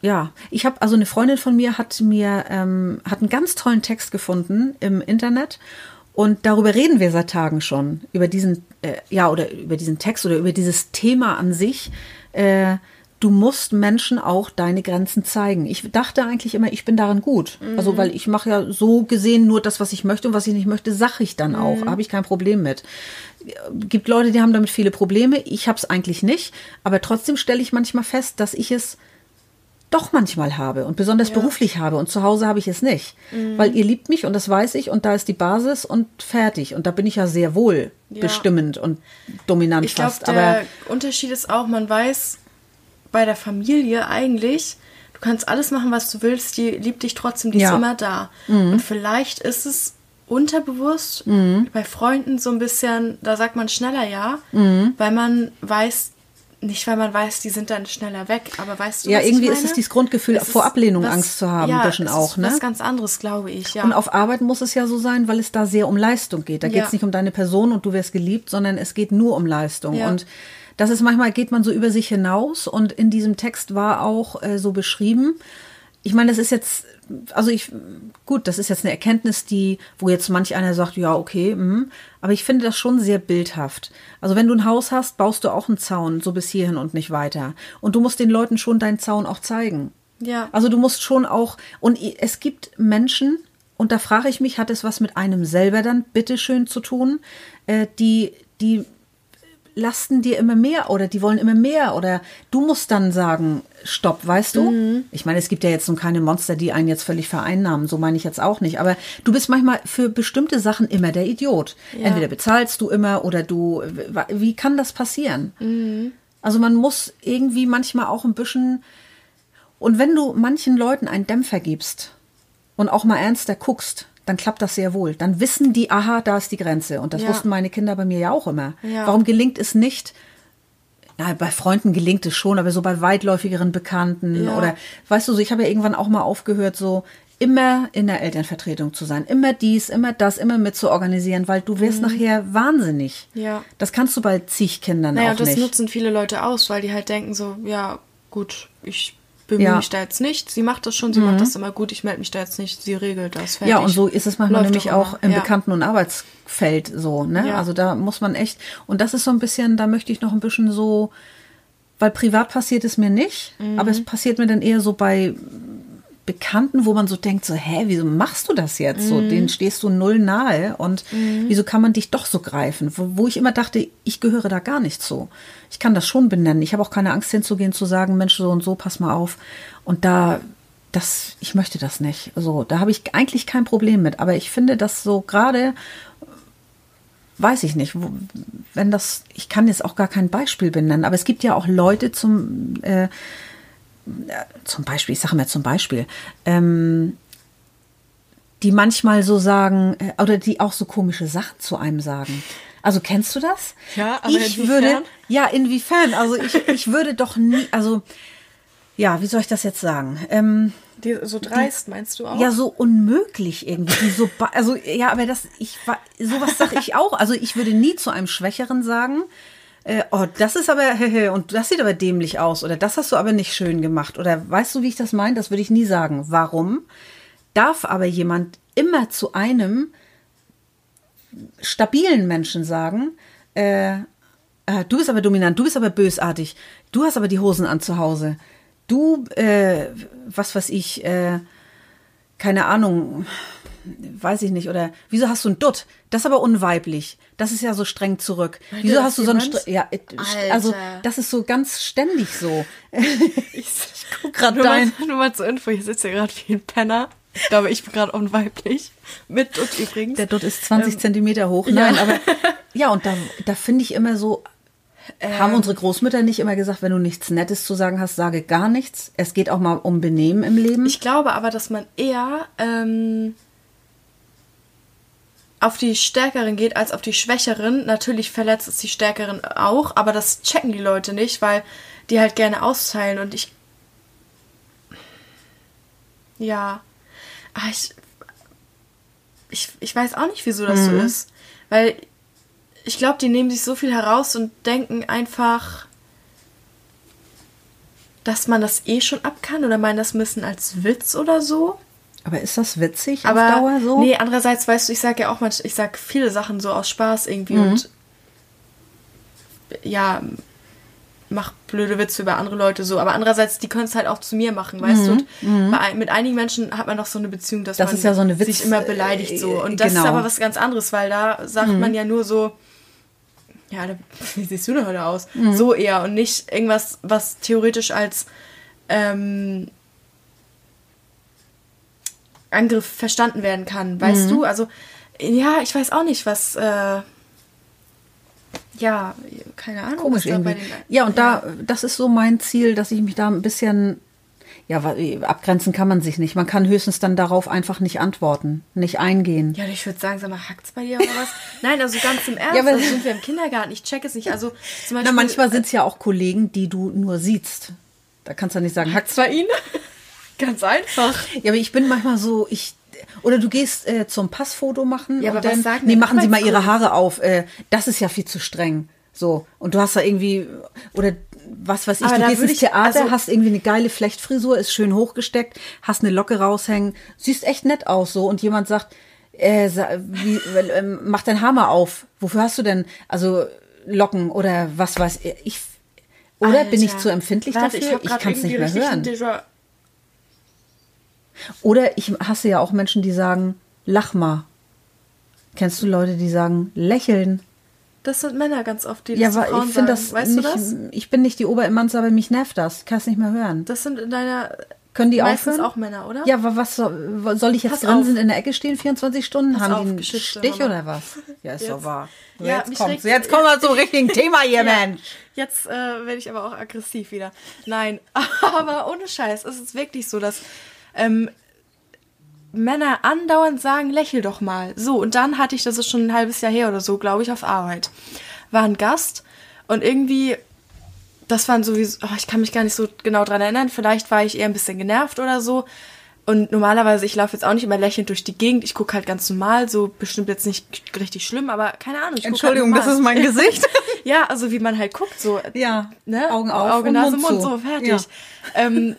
ja, ich habe, also eine Freundin von mir hat mir, ähm, hat einen ganz tollen Text gefunden im Internet und darüber reden wir seit Tagen schon, über diesen, äh, ja, oder über diesen Text oder über dieses Thema an sich. Äh, du musst Menschen auch deine Grenzen zeigen. Ich dachte eigentlich immer, ich bin darin gut. Also, weil ich mache ja so gesehen nur das, was ich möchte und was ich nicht möchte, sag ich dann auch. Habe ich kein Problem mit. Gibt Leute, die haben damit viele Probleme. Ich habe es eigentlich nicht. Aber trotzdem stelle ich manchmal fest, dass ich es doch manchmal habe und besonders beruflich habe und zu Hause habe ich es nicht, weil ihr liebt mich und das weiß ich und da ist die Basis und fertig und da bin ich ja sehr wohl Ja. bestimmend und dominant Ich glaube, fast, der aber Unterschied ist auch, man weiß bei der Familie eigentlich, du kannst alles machen, was du willst, die liebt dich trotzdem, die Ja. Mhm. ist immer da. Und vielleicht ist es unterbewusst Mhm. bei Freunden so ein bisschen, da sagt man schneller ja, Mhm. weil man weiß, nicht weil man weiß, die sind dann schneller weg, aber weißt du, Ja, was ich irgendwie ist es dieses Grundgefühl, Es vor ist Ablehnung was- Angst zu haben, ja, es auch, ist ne? was ganz anderes, glaube ich, ja. Und auf Arbeit muss es ja so sein, weil es da sehr um Leistung geht. Da Ja. geht es nicht um deine Person und du wirst geliebt, sondern es geht nur um Leistung. Ja. Und das ist manchmal geht man so über sich hinaus und in diesem Text war auch äh, so beschrieben. Ich meine, das ist jetzt, also ich, gut, das ist jetzt eine Erkenntnis, die, wo jetzt manch einer sagt, ja, okay, mhm. aber ich finde das schon sehr bildhaft. Also wenn du ein Haus hast, baust du auch einen Zaun, so bis hierhin und nicht weiter. Und du musst den Leuten schon deinen Zaun auch zeigen. Ja. Also du musst schon auch, und es gibt Menschen, und da frage ich mich, hat es was mit einem selber dann bitteschön zu tun, äh, die, die lasten dir immer mehr oder die wollen immer mehr oder du musst dann sagen, stopp, weißt du? Ich meine, es gibt ja jetzt nun keine Monster, die einen jetzt völlig vereinnahmen, so meine ich jetzt auch nicht, aber du bist manchmal für bestimmte Sachen immer der Idiot. Ja. Entweder bezahlst du immer oder du, wie kann das passieren? Also man muss irgendwie manchmal auch ein bisschen und wenn du manchen Leuten einen Dämpfer gibst und auch mal ernster guckst, dann klappt das sehr wohl. Dann wissen die, aha, da ist die Grenze. Und das Ja. wussten meine Kinder bei mir ja auch immer. Ja. Warum gelingt es nicht? Na, bei Freunden gelingt es schon, aber so bei weitläufigeren Bekannten Ja. oder, weißt du, so, ich habe ja irgendwann auch mal aufgehört, so immer in der Elternvertretung zu sein. Immer dies, immer das, immer mit zu organisieren, weil du wirst nachher wahnsinnig. Mhm. Ja. Das kannst du bei zig Kindern Naja, auch und das nicht. nutzen viele Leute aus, weil die halt denken so, ja, gut, ich bemühe Ja. Mhm. mich da jetzt nicht. Sie macht das schon, sie macht das immer gut, ich melde mich da jetzt nicht, sie regelt das. Fertig. Ja, und so ist es manchmal Läuft nämlich auch im ja. Bekannten- und Arbeitsfeld so, ne? Ja. Also da muss man echt, und das ist so ein bisschen, da möchte ich noch ein bisschen so, weil privat passiert es mir nicht, Mhm. aber es passiert mir dann eher so bei Bekannten, wo man so denkt, so, hä, wieso machst du das jetzt? So, Mhm. denen stehst du null nahe und wieso kann man dich doch so greifen? Wo, wo ich immer dachte, ich gehöre da gar nicht zu. Ich kann das schon benennen. Ich habe auch keine Angst hinzugehen, zu sagen, Mensch, so und so, pass mal auf. Und da, das, ich möchte das nicht. So, da habe ich eigentlich kein Problem mit. Aber ich finde das so gerade, weiß ich nicht, wenn das, ich kann jetzt auch gar kein Beispiel benennen, aber es gibt ja auch Leute zum, äh, zum Beispiel, ich sage mal zum Beispiel, ähm, die manchmal so sagen, äh, oder die auch so komische Sachen zu einem sagen. Also kennst du das? Ja, aber ich inwiefern? würde, ja, inwiefern? Also ich, ich würde doch nie, also, ja, wie soll ich das jetzt sagen? Ähm, Die, so dreist, meinst du auch? ja, so unmöglich irgendwie. Die so, also ja, aber das, ich sowas sage ich auch. Also ich würde nie zu einem Schwächeren sagen, äh, oh, das ist aber, und das sieht aber dämlich aus oder das hast du aber nicht schön gemacht oder weißt du, wie ich das meine? Das würde ich nie sagen. Warum? Darf aber jemand immer zu einem stabilen Menschen sagen, äh, äh, du bist aber dominant, du bist aber bösartig, du hast aber die Hosen an zu Hause, du, äh, was weiß ich, äh, keine Ahnung, weiß ich nicht, oder wieso hast du ein Dutt? Das ist aber unweiblich. Das ist ja so streng zurück. Meint wieso hast du so ein jemand? Stre ja, äh, also Alter. das ist so ganz ständig so. Ich, ich guck gerade Nur dein. mal- Nur mal zur Info, hier sitzt ja gerade wie ein Penner. Ich glaube, ich bin gerade unweiblich. Mit Dutt übrigens. Der Dutt ist 20 Ähm, Zentimeter hoch. ja. Nein, aber ja, und da, da finde ich immer so, haben Ähm. unsere Großmütter nicht immer gesagt, wenn du nichts Nettes zu sagen hast, sage gar nichts. Es geht auch mal um Benehmen im Leben. Ich glaube aber, dass man eher ähm, auf die Stärkeren geht als auf die Schwächeren. Natürlich verletzt es die Stärkeren auch, aber das checken die Leute nicht, weil die halt gerne austeilen und ich. Ja. Ah, ich, ich, ich weiß auch nicht, wieso das so ist. Weil ich glaube, die nehmen sich so viel heraus und denken einfach, dass man das eh schon ab kann oder meinen das ein bisschen als Witz oder so. aber ist das witzig Aber auf Dauer so? nee, andererseits weißt du, ich sage ja auch manchmal, ich sage viele Sachen so aus Spaß irgendwie Mhm. und ja, mach blöde Witze über andere Leute so, aber andererseits, die können es halt auch zu mir machen, weißt du? Und bei, ein- mit einigen Menschen hat man noch so eine Beziehung, dass Mhm. Das man ja so sich immer beleidigt so. Und das genau. Mhm. ist aber was ganz anderes, weil da sagt man ja nur so, ja, wie siehst du denn heute aus? Mhm. So eher und nicht irgendwas, was theoretisch als ähm, Angriff verstanden werden kann, weißt Mhm. du? Also, ja, ich weiß auch nicht, was, äh, ja, keine Ahnung. Komisch irgendwie. Ja, und da, das ist so mein Ziel, dass ich mich da ein bisschen, ja, wa- abgrenzen kann man sich nicht. Man kann höchstens dann darauf einfach nicht antworten, nicht eingehen. Ja, ich würde sagen, sag mal, hackt's bei dir oder was? Nein, also ganz im Ernst, Ja, also sind wir im Kindergarten, ich check es nicht. Also zum Beispiel. Na, manchmal sind es ja auch Kollegen, die du nur siehst. Da kannst du nicht sagen, hackt's bei ihnen? ganz einfach. Ja, aber ich bin manchmal so, ich. Oder du gehst äh, zum Passfoto machen Ja, und dann, sagen nee, machen Sie mal Ihre? Haare auf. Äh, das ist ja viel zu streng. So. Und du hast da irgendwie, oder was weiß ich, Aber du gehst ins ich- Theater, also- hast irgendwie eine geile Flechtfrisur, ist schön hochgesteckt, hast eine Locke raushängen, siehst echt nett aus so und jemand sagt, äh, wie, äh, mach dein mal auf. Wofür hast du denn, also Locken oder was weiß ich? Oder bin ich Alter. zu empfindlich Warte, dafür? Ich, grad kann es nicht mehr hören. Oder ich hasse ja auch Menschen, die sagen, lach mal. Kennst du Leute, die sagen, lächeln? Das sind Männer ganz oft, die das Ja, zu aber Frauen ich sagen. das Weißt nicht, du das? ich bin nicht die Oberimmanz, aber mich nervt das. Ich kann es nicht mehr hören. Das sind in deiner. Können die meistens aufhören? auch Männer, oder? Ja, aber was soll, soll ich jetzt Pass grinsend auf. in der Ecke stehen, 24 Stunden? Pass Haben auf, die einen Geschichte, Stich oder was? Ja, ist doch wahr. So, Ja, jetzt regt- Jetzt kommen wir zum richtigen Thema hier, Ja, Mensch. Jetzt äh, werde ich aber auch aggressiv wieder. Nein, aber ohne Scheiß, es ist wirklich so, dass ähm, Männer andauernd sagen, lächel doch mal. So, und dann hatte ich, das ist schon ein halbes Jahr her oder so, glaube ich, auf Arbeit. War ein Gast und irgendwie, das waren sowieso, oh, ich kann mich gar nicht so genau dran erinnern, vielleicht war ich eher ein bisschen genervt oder so. Und normalerweise, ich laufe jetzt auch nicht immer lächelnd durch die Gegend. Ich gucke halt ganz normal, so bestimmt jetzt nicht richtig schlimm, aber keine Ahnung. Ich guck Entschuldigung, halt das ist mein Gesicht. Ja, also wie man halt guckt, so. Ja, Ne? Augen auf Auge, Nase, Mund Mund, so, fertig. Ja. Ähm,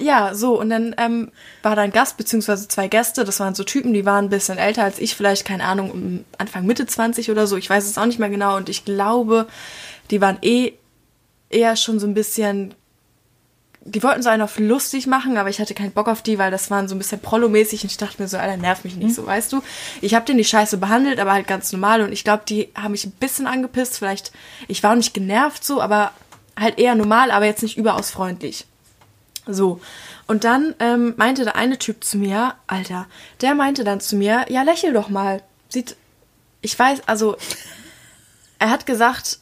ja, so, und dann ähm, war da ein Gast, beziehungsweise zwei Gäste, das waren so Typen, die waren ein bisschen älter als ich, vielleicht, keine Ahnung, um Anfang, Mitte 20 oder so, ich weiß es auch nicht mehr genau, und ich glaube, die waren eh eher schon so ein bisschen, die wollten so einen auf lustig machen, aber ich hatte keinen Bock auf die, weil das waren so ein bisschen Prollo-mäßig und ich dachte mir so, Alter, nerv mich nicht Mhm. so, weißt du. Ich habe den die Scheiße behandelt, aber halt ganz normal und ich glaube, die haben mich ein bisschen angepisst, vielleicht, ich war auch nicht genervt so, aber halt eher normal, aber jetzt nicht überaus freundlich. So. Und dann ähm, meinte der eine Typ zu mir, Alter, der meinte dann zu mir, ja, lächel doch mal. Sieht, ich weiß, also, er hat gesagt,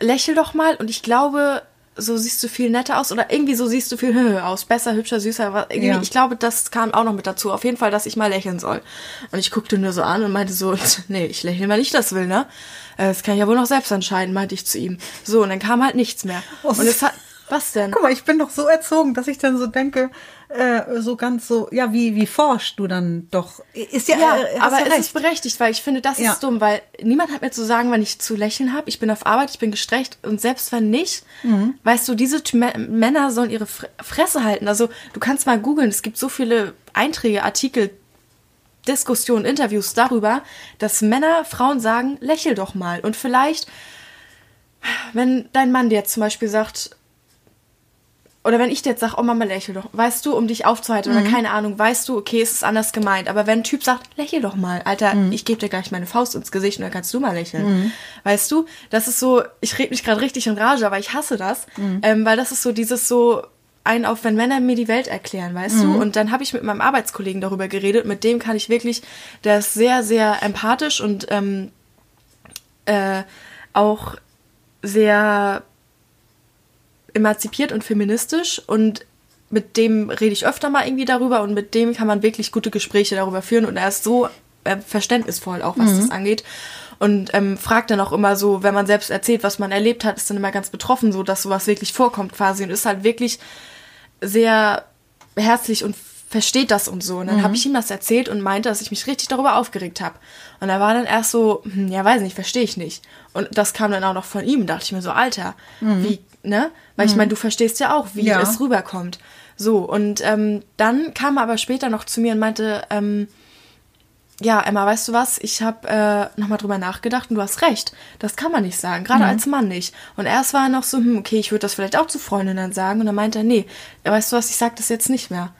lächel doch mal und ich glaube, so siehst du viel netter aus oder irgendwie so siehst du viel höher aus, besser, hübscher, süßer. Ja. Ich glaube, das kam auch noch mit dazu. Auf jeden Fall, dass ich mal lächeln soll. Und ich guckte nur so an und meinte so, nee, ich lächle, weil ich das will, ne? Äh, Das kann ich ja wohl noch selbst entscheiden, meinte ich zu ihm. So, und dann kam halt nichts mehr. Oh, Und es hat, was denn? Guck mal, ich bin doch so erzogen, dass ich dann so denke, äh, so ganz so, ja, wie, wie forschst du dann doch? Ist ja, Ja, äh, aber ja es recht. ist berechtigt, weil ich finde, das Ja. ist dumm, weil niemand hat mir zu sagen, wann ich zu lächeln habe. Ich bin auf Arbeit, ich bin gestreckt und selbst wenn nicht, Mhm. weißt du, diese Mä- Männer sollen ihre Fre- Fresse halten. Also du kannst mal googeln, es gibt so viele Einträge, Artikel, Diskussionen, Interviews darüber, dass Männer Frauen sagen, lächel doch mal. Und vielleicht, wenn dein Mann dir jetzt zum Beispiel sagt, oder wenn ich dir jetzt sage, oh Mama, lächel doch, weißt du, um dich aufzuhalten Mhm. oder keine Ahnung, weißt du, okay, es ist anders gemeint. Aber wenn ein Typ sagt, lächel doch mal, Alter, Mhm. ich gebe dir gleich meine Faust ins Gesicht und dann kannst du mal lächeln. Weißt du, das ist so, ich rede mich gerade richtig in Rage, aber ich hasse das, Mhm. ähm, weil das ist so dieses so ein auf, wenn Männer mir die Welt erklären, weißt Mhm. du? Und dann habe ich mit meinem Arbeitskollegen darüber geredet, mit dem kann ich wirklich, der ist sehr, sehr empathisch und ähm, äh, auch sehr emanzipiert und feministisch und mit dem rede ich öfter mal irgendwie darüber und mit dem kann man wirklich gute Gespräche darüber führen und er ist so äh, verständnisvoll auch, was das angeht. Und ähm, fragt dann auch immer so, wenn man selbst erzählt, was man erlebt hat, ist dann immer ganz betroffen, so dass sowas wirklich vorkommt quasi und ist halt wirklich sehr herzlich und versteht das und so. Und dann habe ich ihm das erzählt und meinte, dass ich mich richtig darüber aufgeregt habe. Und er war dann erst so, hm, ja, weiß nicht, verstehe ich nicht. Und das kam dann auch noch von ihm. dachte ich mir so, Alter, wie, ne? Weil ich meine, du verstehst ja auch, wie Ja. es rüberkommt. So, und ähm, dann kam er aber später noch zu mir und meinte, ähm, ja, Emma, weißt du was? Ich habe äh, nochmal drüber nachgedacht und du hast recht. Das kann man nicht sagen, gerade als Mann nicht. Und erst war er noch so, hm, okay, ich würde das vielleicht auch zu Freundinnen sagen. Und dann meinte er, nee, weißt du was, ich sag das jetzt nicht mehr.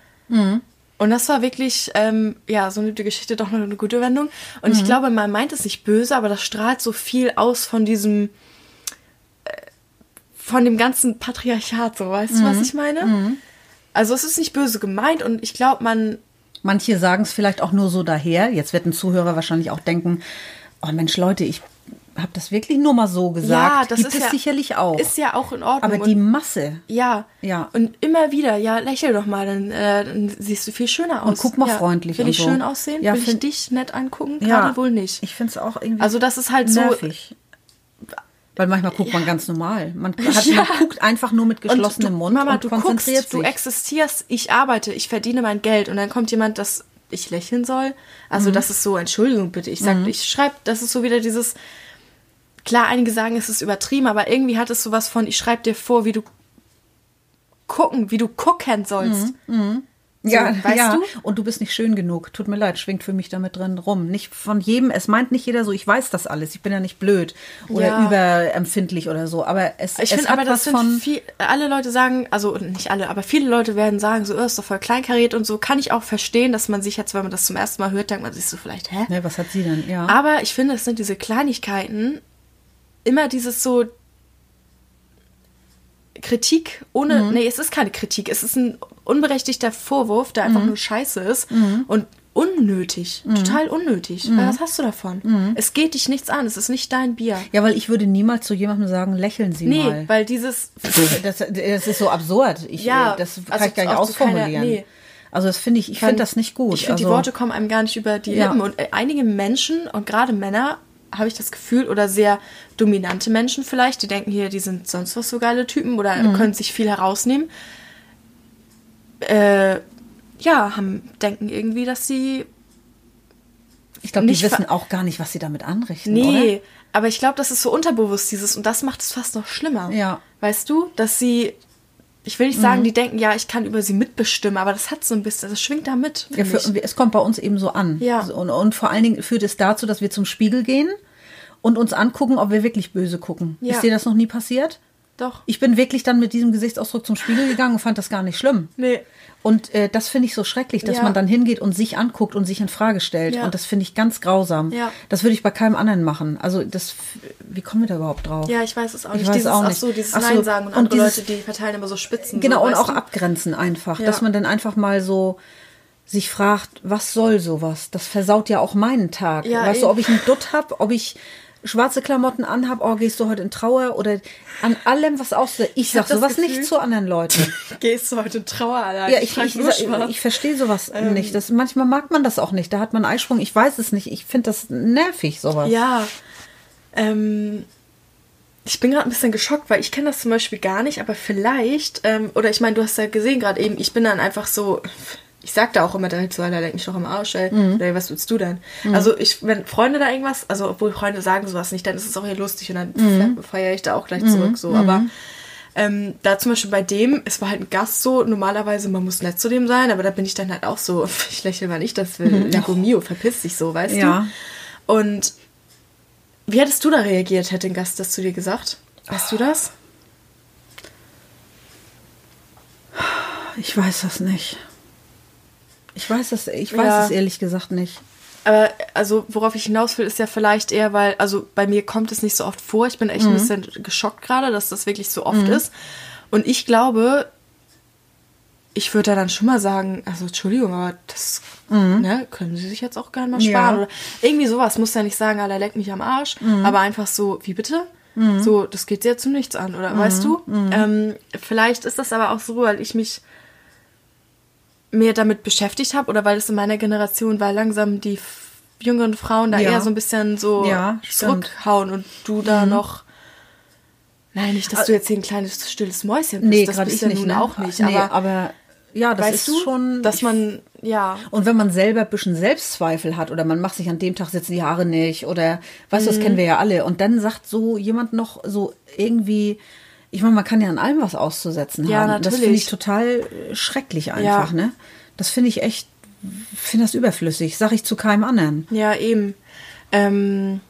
Und das war wirklich, ähm, ja, so nimmt die Geschichte doch noch eine gute Wendung. Und ich glaube, man meint es nicht böse, aber das strahlt so viel aus von diesem, von dem ganzen Patriarchat, so, weißt du, was ich meine? Also es ist nicht böse gemeint und ich glaube, man Manche sagen es vielleicht auch nur so daher. Jetzt wird ein Zuhörer wahrscheinlich auch denken, oh Mensch, Leute, ich habe das wirklich nur mal so gesagt. Ja, das Gibt ist es ja, sicherlich auch. Ist ja auch in Ordnung. Aber die und, Masse. ja, Ja. Und immer wieder, ja, lächel doch mal, dann, äh, dann siehst du viel schöner aus. guck mal ja. freundlich Will und ich so. schön aussehen? Ja, Will ich dich nett angucken? Ja, Gerade wohl nicht. Ich finde es auch irgendwie Also das ist halt so- nervig. Weil manchmal guckt man ganz normal. Man, hat, Ja. man guckt einfach nur mit geschlossenem du, Mund Mama, und du konzentriert guckst, du sich. existierst, ich arbeite, ich verdiene mein Geld und dann kommt jemand, dass ich lächeln soll. Mhm. Also das ist so, Entschuldigung bitte. Ich sag, ich schreibe, das ist so wieder dieses, klar, einige sagen, es ist übertrieben, aber irgendwie hat es sowas von, ich schreibe dir vor, wie du gucken, wie du gucken sollst. Ja, weißt ja. du? Und du bist nicht schön genug. Tut mir leid, schwingt für mich damit drin rum. Nicht von jedem, es meint nicht jeder so, ich weiß das alles. Ich bin ja nicht blöd oder Ja. überempfindlich oder so. Aber es, Ich es finde aber, das von. viel, alle Leute sagen, also nicht alle, aber viele Leute werden sagen, so, oh, ist doch voll kleinkariert und so. Kann ich auch verstehen, dass man sich jetzt, wenn man das zum ersten Mal hört, denkt man sich so vielleicht, hä? Ne, was hat sie denn? Ja. Aber ich finde, es sind diese Kleinigkeiten, immer dieses so Kritik ohne, Mhm. nee, es ist keine Kritik, es ist ein unberechtigter Vorwurf, der Mhm. einfach nur scheiße ist und unnötig, total unnötig. Mhm. Was hast du davon? Es geht dich nichts an, es ist nicht dein Bier. ja, weil ich würde niemals zu jemandem sagen, lächeln Sie Nee, mal. weil dieses, Das, das ist so absurd. Ich, Ja, das kann also ich gar nicht zu keiner- ausformulieren. nee. Also das finde ich, ich finde das nicht gut. Ich finde, also, die Worte kommen einem gar nicht über die Ja. Lippen. Und äh, einige Menschen und gerade Männer, habe ich das Gefühl, oder sehr dominante Menschen vielleicht, die denken hier, die sind sonst was so geile Typen oder Mhm. können sich viel herausnehmen. Äh, ja, haben, denken irgendwie, dass sie. ich glaube, die wissen auch gar nicht, was sie damit anrichten, Nee, oder? aber ich glaube, das ist so unterbewusst, dieses, und das macht es fast noch schlimmer. Ja. Weißt du, dass sie. Ich will nicht sagen, die denken, ja, ich kann über sie mitbestimmen, aber das hat so ein bisschen, das schwingt da mit. Ja, für, es kommt bei uns eben so an. Ja. Und, und vor allen Dingen führt es dazu, dass wir zum Spiegel gehen und uns angucken, ob wir wirklich böse gucken. Ja. Ist dir das noch nie passiert? Doch. Ich bin wirklich dann mit diesem Gesichtsausdruck zum Spiegel gegangen und fand das gar nicht schlimm. Nee. Und äh, das finde ich so schrecklich, dass Ja. man dann hingeht und sich anguckt und sich in Frage stellt. Ja. Und das finde ich ganz grausam. Ja. Das würde ich bei keinem anderen machen. Also das, wie kommen wir da überhaupt drauf? Ja, ich weiß es auch Ich nicht. weiß dieses, auch ach nicht. so, dieses Ach so, Nein sagen und, und andere dieses- Leute, die verteilen immer so Spitzen. Genau, so, und auch du? abgrenzen einfach. Dass man dann einfach mal so sich fragt, was soll sowas? Das versaut ja auch meinen Tag. Ja, weißt du, eben. ob ich einen Dutt hab, ob ich schwarze Klamotten anhab, oh, gehst du heute in Trauer oder an allem, was aussieht. Ich sag hab das sowas Gefühl- nicht zu anderen Leuten. Gehst du heute in Trauer allein? Ja, ich, ich, ich, ich verstehe sowas Ähm. nicht. Das, manchmal mag man das auch nicht. Da hat man Eisprung. Ich weiß es nicht. Ich finde das nervig, sowas. Ja. Ähm, ich bin gerade ein bisschen geschockt, weil ich kenne das zum Beispiel gar nicht, aber vielleicht, ähm, oder ich meine, du hast ja gesehen gerade eben, ich bin dann einfach so, ich sag da auch immer direkt so, Alter, leck mich doch am Arsch, ey. Mhm. Oder was willst du denn? Also ich, wenn Freunde da irgendwas, also obwohl Freunde sagen sowas nicht, dann ist es auch hier lustig und dann Mhm. feiere ich da auch gleich zurück so, aber ähm, da zum Beispiel bei dem, es war halt ein Gast so, normalerweise, man muss nett zu dem sein, aber da bin ich dann halt auch so, ich lächle mal nicht, das will Lego Mio, verpiss dich so, weißt Mhm. Ja. du? Und wie hättest du da reagiert, hätte ein Gast das zu dir gesagt? Weißt du das? Ich weiß das nicht. Ich weiß das, ich weiß Ja. es ehrlich gesagt nicht. Aber also, worauf ich hinaus will, ist ja vielleicht eher, weil, also bei mir kommt es nicht so oft vor. Ich bin echt ein bisschen geschockt gerade, dass das wirklich so oft ist. Und ich glaube, ich würde da dann schon mal sagen, also Entschuldigung, aber das ne, können Sie sich jetzt auch gerne mal Ja. sparen. Oder irgendwie sowas. Muss ja nicht sagen, Alter, leck mich am Arsch. Aber einfach so, wie bitte? So, das geht ja zu nichts an, oder weißt du? Ähm, vielleicht ist das aber auch so, weil ich mich mehr damit beschäftigt habe oder weil es in meiner Generation war, langsam die jüngeren Frauen da Ja. eher so ein bisschen so Ja, zurückhauen und du da noch. Nein, nicht, dass du jetzt hier ein kleines stilles Mäuschen bist. Nee, das gerade bist ich ja nicht. nun ne? auch nicht. Nee, aber, aber ja, das weißt ist du, schon. dass man, ja. Und wenn man selber ein bisschen Selbstzweifel hat oder man macht sich an dem Tag sitzen die Haare nicht oder weißt du, das kennen wir ja alle. Und dann sagt so jemand noch so irgendwie, ich meine, man kann ja an allem was auszusetzen Ja, haben. Das finde natürlich. ich total äh, schrecklich einfach, ne? Das finde ich echt, finde das überflüssig. Sag ich zu keinem anderen. Ja, eben. Ähm,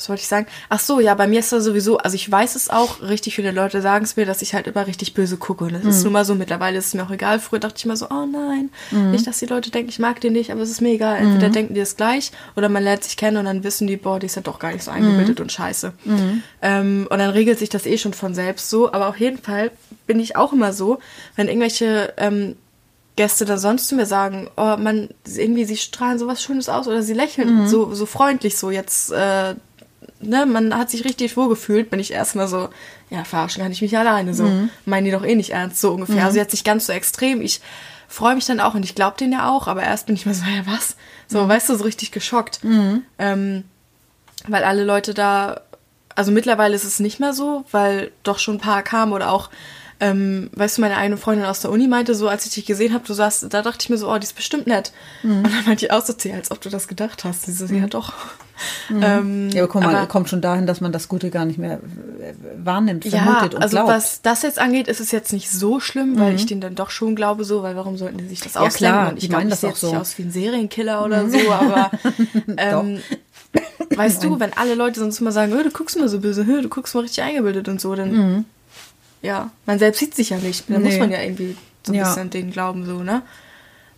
was wollte ich sagen? Ach so, ja, bei mir ist das sowieso, also ich weiß es auch, richtig viele Leute sagen es mir, dass ich halt immer richtig böse gucke. Und das Mhm. ist nun mal so, mittlerweile ist es mir auch egal. Früher dachte ich immer so, oh nein, Mhm. nicht, dass die Leute denken, ich mag den nicht, aber es ist mir egal. Entweder denken die es gleich oder man lernt sich kennen und dann wissen die, boah, die ist ja doch gar nicht so eingebildet Mhm. und scheiße. Ähm, und dann regelt sich das eh schon von selbst so. Aber auf jeden Fall bin ich auch immer so, wenn irgendwelche ähm, Gäste da sonst zu mir sagen, oh man, irgendwie, sie strahlen sowas Schönes aus oder sie lächeln so, so freundlich so jetzt, äh, ne, man hat sich richtig wohlgefühlt, bin ich erstmal so, ja, verarschen kann ich mich alleine so. Meinen die doch eh nicht ernst, so ungefähr. Also jetzt nicht ganz so extrem. Ich freue mich dann auch und ich glaube denen ja auch, aber erst bin ich mal so, ja, was? So, weißt du, so richtig geschockt. Ähm, weil alle Leute da, also mittlerweile ist es nicht mehr so, weil doch schon ein paar kamen oder auch, ähm, weißt du, meine eine Freundin aus der Uni meinte so, als ich dich gesehen habe, du saßt, da dachte ich mir so, oh, die ist bestimmt nett. Und dann meinte ich auch so, "Zeh, als ob du das gedacht hast. Sie so, ja doch. Ähm, Ja, aber guck mal, aber- kommt schon dahin, dass man das Gute gar nicht mehr äh, wahrnimmt, ja, vermutet und also glaubt. Mhm. was das jetzt angeht, ist es jetzt nicht so schlimm, weil ich denen dann doch schon glaube so, weil warum sollten die sich das Ja, ausdenken? klar, Und ich ich das sehe auch jetzt nicht so. aus wie ein Serienkiller oder so, aber ähm, weißt du, wenn alle Leute sonst immer sagen, "Hö, du guckst mal so böse, du guckst mal richtig eingebildet und so, dann ja, man selbst sieht sich ja nicht. Da muss Mhm. Nee. man ja irgendwie so ein Ja. bisschen denen glauben, so, ne?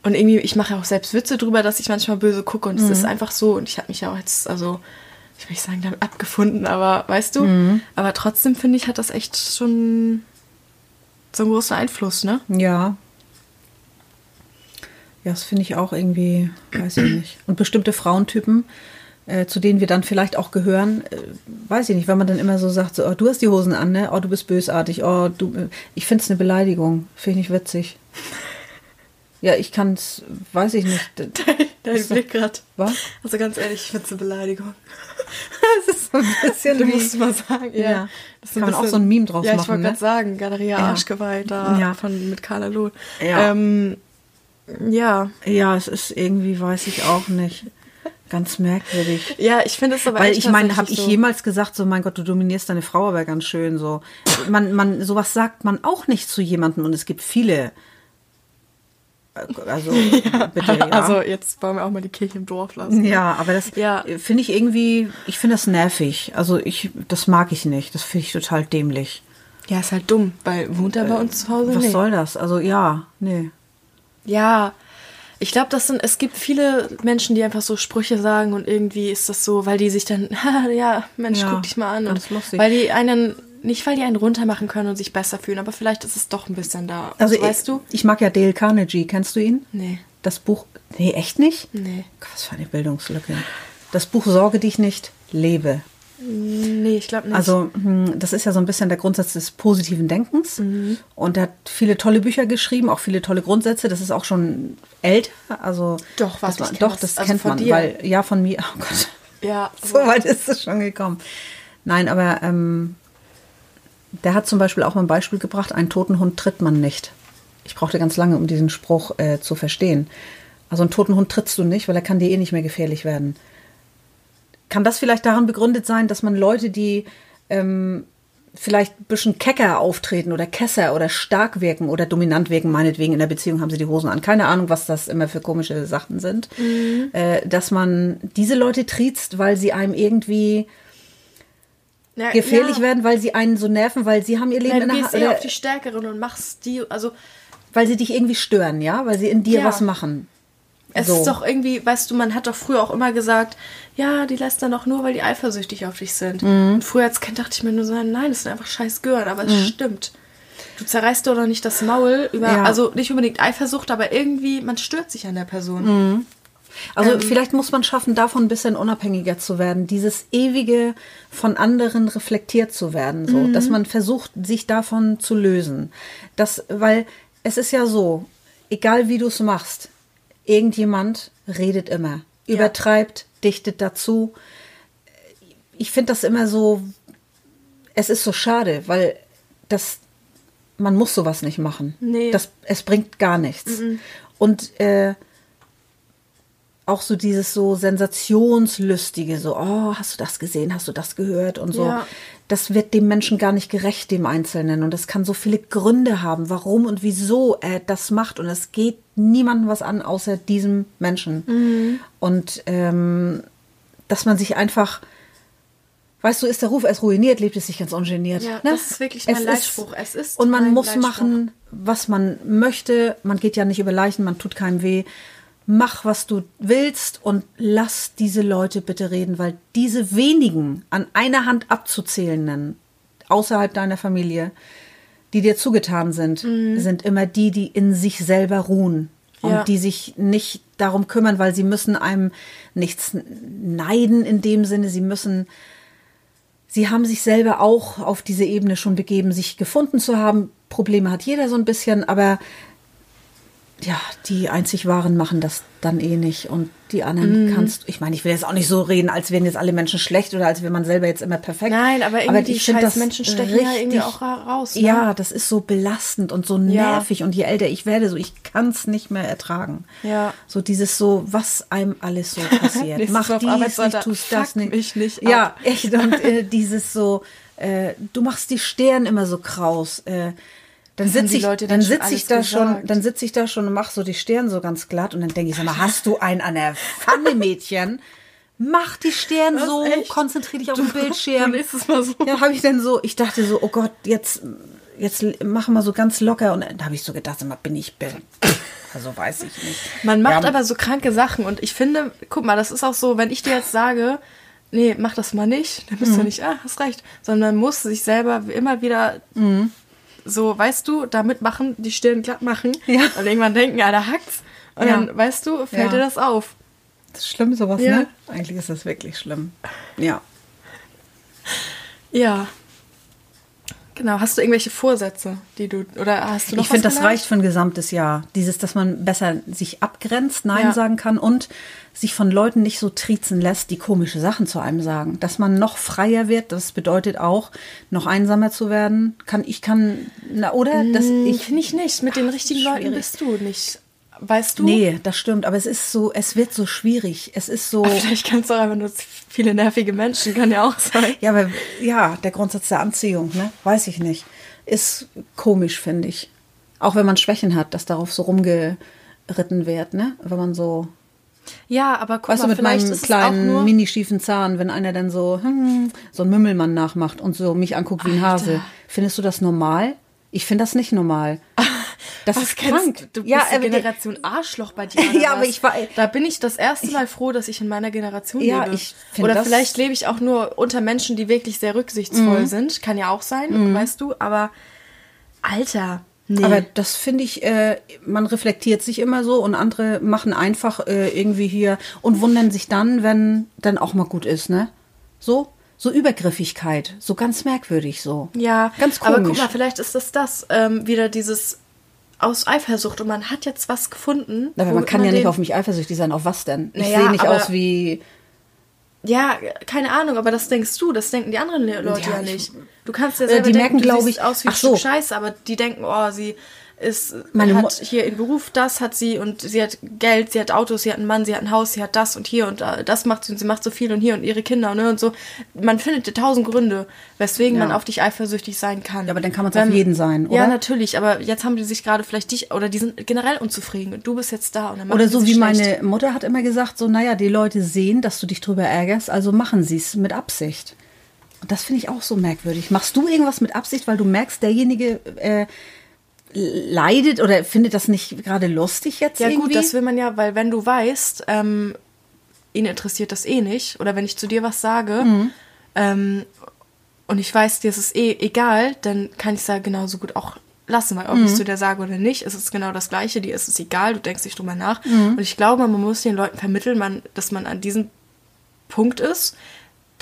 Und irgendwie, ich mache ja auch selbst Witze drüber, dass ich manchmal böse gucke und es Mhm. ist einfach so. Und ich habe mich ja auch jetzt, also, ich will nicht sagen, damit abgefunden, aber weißt du? Mhm. Aber trotzdem finde ich, hat das echt schon so einen großen Einfluss, ne? Ja. Ja, das finde ich auch irgendwie, weiß ich nicht. Und bestimmte Frauentypen, äh, zu denen wir dann vielleicht auch gehören, äh, weiß ich nicht, wenn man dann immer so sagt, so, oh, du hast die Hosen an, ne? Oh, du bist bösartig, oh, du. Äh, ich finde es eine Beleidigung. Finde ich nicht witzig. Ja, ich kann es, weiß ich nicht. D- Dein Blick gerade. Was? Also ganz ehrlich, ich finde es eine Beleidigung. Das ist so ein bisschen Du wie- musst mal sagen, ja. Ja. Das ist Kann man auch so ein Meme draus ja, ich machen, wollte ne? gerade sagen, Galeria Ja. Arschgeweih da Ja. von, mit Carla Loh. Ja. Ähm, ja. Ja, es ist irgendwie, weiß ich auch nicht. Ganz merkwürdig. Ja, ich finde es aber Weil ich meine, habe ich so. jemals gesagt, so mein Gott, du dominierst deine Frau aber ganz schön so. Man, man, sowas sagt man auch nicht zu jemandem und es gibt viele. Äh, Also bitte ja. Also jetzt wollen wir auch mal die Kirche im Dorf lassen. ja, aber das Ja. finde ich irgendwie, ich finde das nervig. Also ich, das mag ich nicht. Das finde ich total dämlich. Ja, ist halt dumm, weil wohnt er bei uns zu Hause? Was Nee. soll das? Also ja, nee. Ja, ich glaube, das sind, es gibt viele Menschen, die einfach so Sprüche sagen und irgendwie ist das so, weil die sich dann, ja, Mensch, Ja, guck dich mal an. Und lustig. weil die einen, nicht weil die einen runtermachen können und sich besser fühlen, aber vielleicht ist es doch ein bisschen da. Also weißt ich, du? ich mag ja Dale Carnegie. Kennst du ihn? Nee, Das Buch. Nee, echt nicht? nee. Was für eine Bildungslücke. Das Buch Sorge dich nicht, lebe. Nee, ich glaube nicht. Also hm, das ist ja so ein bisschen der Grundsatz des positiven Denkens. Mhm. Und er hat viele tolle Bücher geschrieben, auch viele tolle Grundsätze. Das ist auch schon älter. Also Doch, das man, doch, das. das Also kennt von man, dir. weil ja von mir. Oh Gott, ja, so weit ist es schon gekommen. Nein, aber ähm, der hat zum Beispiel auch mal ein Beispiel gebracht: Einen toten Hund tritt man nicht. Ich brauchte ganz lange, um diesen Spruch äh, zu verstehen. Also einen toten Hund trittst du nicht, weil er kann dir eh nicht mehr gefährlich werden. Kann das vielleicht daran begründet sein, dass man Leute, die ähm, vielleicht ein bisschen kecker auftreten oder kesser oder stark wirken oder dominant wirken, meinetwegen in der Beziehung haben sie die Hosen an. Keine Ahnung, was das immer für komische Sachen sind. Äh, dass man diese Leute triezt, weil sie einem irgendwie ja, gefährlich ja. werden, weil sie einen so nerven, weil sie haben ihr Leben Ja, in du der gehst Hand. eher oder auf die Stärkeren und machst die, also Weil sie dich irgendwie stören, ja? Weil sie in dir Ja. was machen. es So. ist doch irgendwie, weißt du, man hat doch früher auch immer gesagt, ja, die lästern doch nur, weil die eifersüchtig auf dich sind. Mhm. Und früher als Kind dachte ich mir nur so, nein, das sind einfach scheiß Gören, aber es stimmt. Du zerreißt doch doch nicht das Maul über, Ja. also nicht unbedingt Eifersucht, aber irgendwie, man stört sich an der Person. Mhm. Also Ähm. vielleicht muss man schaffen, davon ein bisschen unabhängiger zu werden. Dieses ewige von anderen reflektiert zu werden, so, Mhm. dass man versucht, sich davon zu lösen. Das, weil es ist ja so, egal wie du es machst, irgendjemand redet immer, Ja. übertreibt, dichtet dazu. Ich finde das immer so, es ist so schade, weil das, man muss sowas nicht machen. Nee. Das, es bringt gar nichts. Und äh, auch so dieses so sensationslüstige, so, oh, hast du das gesehen, hast du das gehört und so. Ja. Das wird dem Menschen gar nicht gerecht, dem Einzelnen. Und das kann so viele Gründe haben, warum und wieso er das macht. Und es geht niemandem was an, außer diesem Menschen. Mhm. Und ähm, dass man sich einfach, weißt du, ist der Ruf erst ruiniert, lebt es sich ganz ungeniert. Ja, ne? das ist wirklich mein Es Leitspruch. Es ist und man muss machen, was man möchte. Man geht ja nicht über Leichen, man tut keinem weh. Mach, was du willst und lass diese Leute bitte reden, weil diese wenigen an einer Hand abzuzählenden außerhalb deiner Familie, die dir zugetan sind, Mhm. sind immer die, die in sich selber ruhen und Ja. die sich nicht darum kümmern, weil sie müssen einem nichts neiden in dem Sinne, sie müssen Sie haben sich selber auch auf diese Ebene schon begeben, sich gefunden zu haben. Probleme hat jeder so ein bisschen, aber ja, die einzig Wahren machen das dann eh nicht. Und die anderen Mhm. kannst ich meine, ich will jetzt auch nicht so reden, als wären jetzt alle Menschen schlecht oder als wäre man selber jetzt immer perfekt. Nein, aber irgendwie die ich find scheiß das Menschen stechen ja irgendwie auch ra- raus, ne? Ja, das ist so belastend und so Ja. nervig. Und je älter ich werde, so ich kann es nicht mehr ertragen. Ja. So dieses so, was einem alles so passiert. Mach dies Arbeit nicht, tust das nicht. mich nicht Ja, ab. echt. Und äh, dieses so, äh, du machst die Stirn immer so kraus. Äh, dann sitze ich, dann schon sitze ich da schon, gesagt? dann sitze ich da schon und mach so die Stirn so ganz glatt und dann denke ich, sag mal, hast du einen an der Pfanne, Mädchen? Mach die Stirn Was, so, echt? konzentrier dich auf den Bildschirm. du nächstes Mal so. Ja, habe ich dann so, ich dachte so, oh Gott, jetzt, jetzt machen wir so ganz locker und dann habe ich so gedacht, sag mal, bin ich, bin, also weiß ich nicht. Man macht Ja, aber so kranke Sachen und ich finde, guck mal, das ist auch so, wenn ich dir jetzt sage, nee, mach das mal nicht, dann Mhm. bist du nicht, ah, hast recht, sondern man muss sich selber immer wieder Mhm. So, weißt du, damit machen, die Stirn glatt machen Ja. und irgendwann denken, ja, da hackt's und Ja. dann, weißt du, fällt Ja. dir das auf. Das ist schlimm, sowas, ne? Eigentlich ist das wirklich schlimm. Ja. Ja. Genau, hast du irgendwelche Vorsätze, die du, oder hast du noch Ich finde, das reicht für ein gesamtes Jahr. Dieses, dass man besser sich abgrenzt, Nein Ja. sagen kann und sich von Leuten nicht so triezen lässt, die komische Sachen zu einem sagen. Dass man noch freier wird, das bedeutet auch, noch einsamer zu werden. Kann, ich kann, na, oder? Dass Ich ich, nicht, nicht. Mit den richtigen Leuten schwierig. bist du nicht. Weißt du? nee, das stimmt, aber es ist so, es wird so schwierig. Es ist so, Aber vielleicht kannst du auch einfach nur viele nervige Menschen, kann ja auch sein. ja, aber, ja, der Grundsatz der Anziehung, ne? Weiß ich nicht. Ist komisch, finde ich. Auch wenn man Schwächen hat, dass darauf so rumgeritten wird, ne? Wenn man so, Ja, aber guck weißt mal, du, mit vielleicht meinem kleinen, nur... mini-schiefen Zahn, wenn einer dann so, hm, so einen Mümmelmann nachmacht und so mich anguckt wie ein Alter. Hase. Findest du das normal? Ich finde das nicht normal. Das Was ist kennst krank. Du, du ja, bist die Generation Arschloch bei dir. Ja, aber ich war- Da bin ich das erste Mal froh, dass ich in meiner Generation Ja, lebe. ich Oder vielleicht lebe ich auch nur unter Menschen, die wirklich sehr rücksichtsvoll Mhm. sind. Kann ja auch sein, weißt du. Aber Alter, Nee. Aber das finde ich, äh, man reflektiert sich immer so und andere machen einfach äh, irgendwie hier und wundern sich dann, wenn dann auch mal gut ist, ne? So? So Übergriffigkeit, so ganz merkwürdig so. Ja, ganz komisch. aber guck mal, vielleicht ist das das, ähm, wieder dieses aus Eifersucht und man hat jetzt was gefunden. Aber man kann ja nicht auf mich eifersüchtig sein. Auf was denn? Ich Naja, sehe nicht aus wie. Ja, keine Ahnung, aber das denkst du, das denken die anderen Le- Leute Ja, ja, ich- nicht. Du kannst ja Äh, selber die denken, merken, du glaub siehst ich- aus wie ach so. Scheiße, aber die denken, oh, sie ist, Meine hat hier in Beruf das, hat sie und sie hat Geld, sie hat Autos, sie hat einen Mann, sie hat ein Haus, sie hat das und hier und das macht sie und sie macht so viel und hier und ihre Kinder ne, und so. Man findet ja tausend Gründe, weswegen Ja. man auf dich eifersüchtig sein kann. Ja, aber dann kann man's Wenn- auf jeden sein, Ja, oder? natürlich, aber jetzt haben die sich gerade vielleicht dich, oder die sind generell unzufrieden und du bist jetzt da und dann machen Oder so wie schlecht. meine Mutter hat immer gesagt, so, naja, die Leute sehen, dass du dich drüber ärgerst, also machen sie es mit Absicht. Und das finde ich auch so merkwürdig. Machst du irgendwas mit Absicht, weil du merkst, derjenige äh, leidet oder findet das nicht gerade lustig jetzt Ja irgendwie? gut, das will man ja, weil wenn du weißt, ähm, ihn interessiert das eh nicht, oder wenn ich zu dir was sage Mhm. ähm, und ich weiß, dir ist es eh egal, dann kann ich es ja genauso gut auch lassen, weil ob Mhm. ich zu dir sage oder nicht, ist es genau das Gleiche, dir ist es egal, du denkst nicht drüber nach. Mhm. Und ich glaube, man muss den Leuten vermitteln, man, dass man an diesem Punkt ist,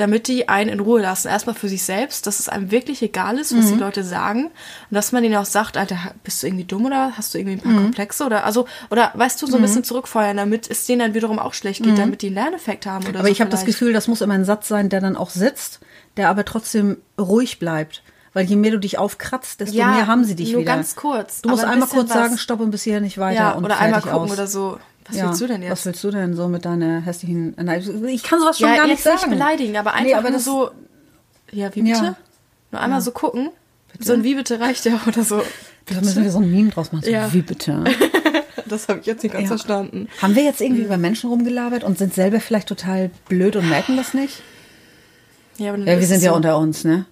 damit die einen in Ruhe lassen. Erstmal für sich selbst, dass es einem wirklich egal ist, was die Mhm. Leute sagen. Und dass man denen auch sagt, Alter, bist du irgendwie dumm oder hast du irgendwie ein paar Mhm. Komplexe oder also, oder weißt du, so ein bisschen zurückfeuern, damit es denen dann wiederum auch schlecht geht, damit die einen Lerneffekt haben oder Mhm. aber so ich habe das. Gefühl, das muss immer ein Satz sein, der dann auch sitzt, der aber trotzdem ruhig bleibt. Weil je mehr du dich aufkratzt, desto Ja, mehr haben sie dich nur wieder. ganz kurz, Du musst ein einmal kurz sagen, stopp und bis hier nicht weiter. ja, und oder einmal gucken aus. oder so. Was Ja, willst du denn jetzt? Was willst du denn so mit deiner hässlichen. Nein, ich kann sowas schon ja, gar nicht sagen. nicht beleidigen, aber einfach Nee, aber nur so. Ja, wie bitte? Ja. Nur einmal so gucken. So ein Wie bitte reicht ja oder so. Da müssen wir so ein Meme draus machen. So, Ja. Wie bitte? Das habe ich jetzt nicht ganz verstanden. Haben wir jetzt irgendwie über Menschen rumgelabert und sind selber vielleicht total blöd und merken das nicht? Ja, aber Ja, wir sind es ja so. unter uns, ne?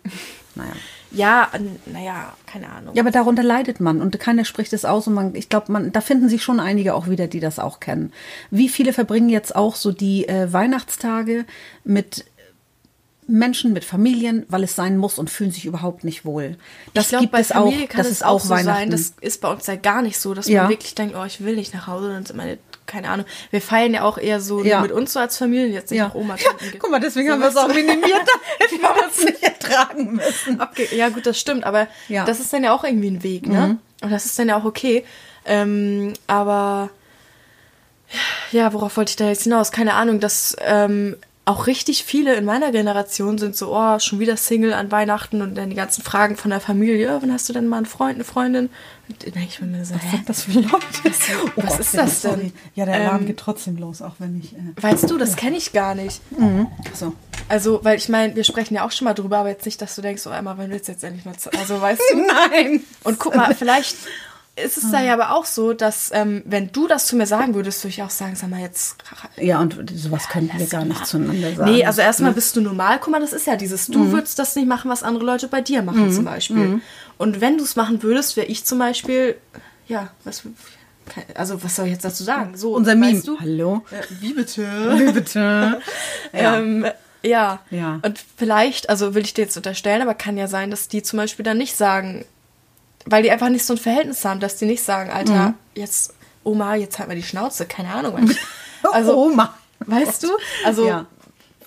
Naja. Ja, naja, keine Ahnung. Ja, aber darunter leidet man und keiner spricht es aus und man, ich glaube, man, da finden sich schon einige auch wieder, die das auch kennen. Wie viele verbringen jetzt auch so die äh, Weihnachtstage mit Menschen, mit Familien, weil es sein muss und fühlen sich überhaupt nicht wohl. Das ich glaub, gibt bei es auch. Familie kann Das es ist auch so Weihnachten. sein. Das ist bei uns ja gar nicht so, dass Ja. man wirklich denkt, oh, ich will nicht nach Hause. Dann sind meine, keine Ahnung. Wir feiern ja auch eher so Ja. nur mit uns so als Familie, jetzt nicht ja. nach Oma. ja, guck mal, deswegen So, haben wir es auch minimiert, damit wir das nicht ertragen müssen. Abge ja, gut, das stimmt, aber Ja. Mhm. das ist dann ja auch irgendwie ein Weg, ne? Und das ist dann ja auch okay. Ähm, aber ja, worauf wollte ich da jetzt hinaus? Keine Ahnung, dass ähm, auch richtig viele in meiner Generation sind so, oh, schon wieder Single an Weihnachten und dann die ganzen Fragen von der Familie. Wann hast du denn mal einen Freund, eine Freundin? Und dann denke ich mir so, hä? Das für Leute. Oh was Gott, ist das denn? sorry. Ja, der Alarm Ähm, geht trotzdem los, auch wenn ich. Äh, Weißt du, das kenne ich gar nicht. so. Also, weil ich meine, wir sprechen ja auch schon mal drüber, aber jetzt nicht, dass du denkst, oh Emma, wann willst du jetzt endlich mal Also, weißt du? Nein. Und guck mal, vielleicht ist es da ja aber auch so, dass ähm, wenn du das zu mir sagen würdest, würde ich auch sagen, sag mal jetzt. Ja, und sowas könnten wir gar nicht zueinander sagen. Nee, also erstmal bist du normal. Guck mal, das ist ja dieses, du würdest das nicht machen, was andere Leute bei dir machen zum Beispiel. Und wenn du es machen würdest, wäre ich zum Beispiel, ja, was, also was soll ich jetzt dazu sagen? So, Unser Meme. du? Hallo? Äh, wie bitte? Wie bitte? Ja. Ähm, ja. Ja. Und vielleicht, also will ich dir jetzt unterstellen, aber kann ja sein, dass die zum Beispiel dann nicht sagen, weil die einfach nicht so ein Verhältnis haben, dass die nicht sagen, Alter, Mhm. jetzt, Oma, jetzt halt mal die Schnauze, keine Ahnung. Also, Oma. weißt du? Also, Ja.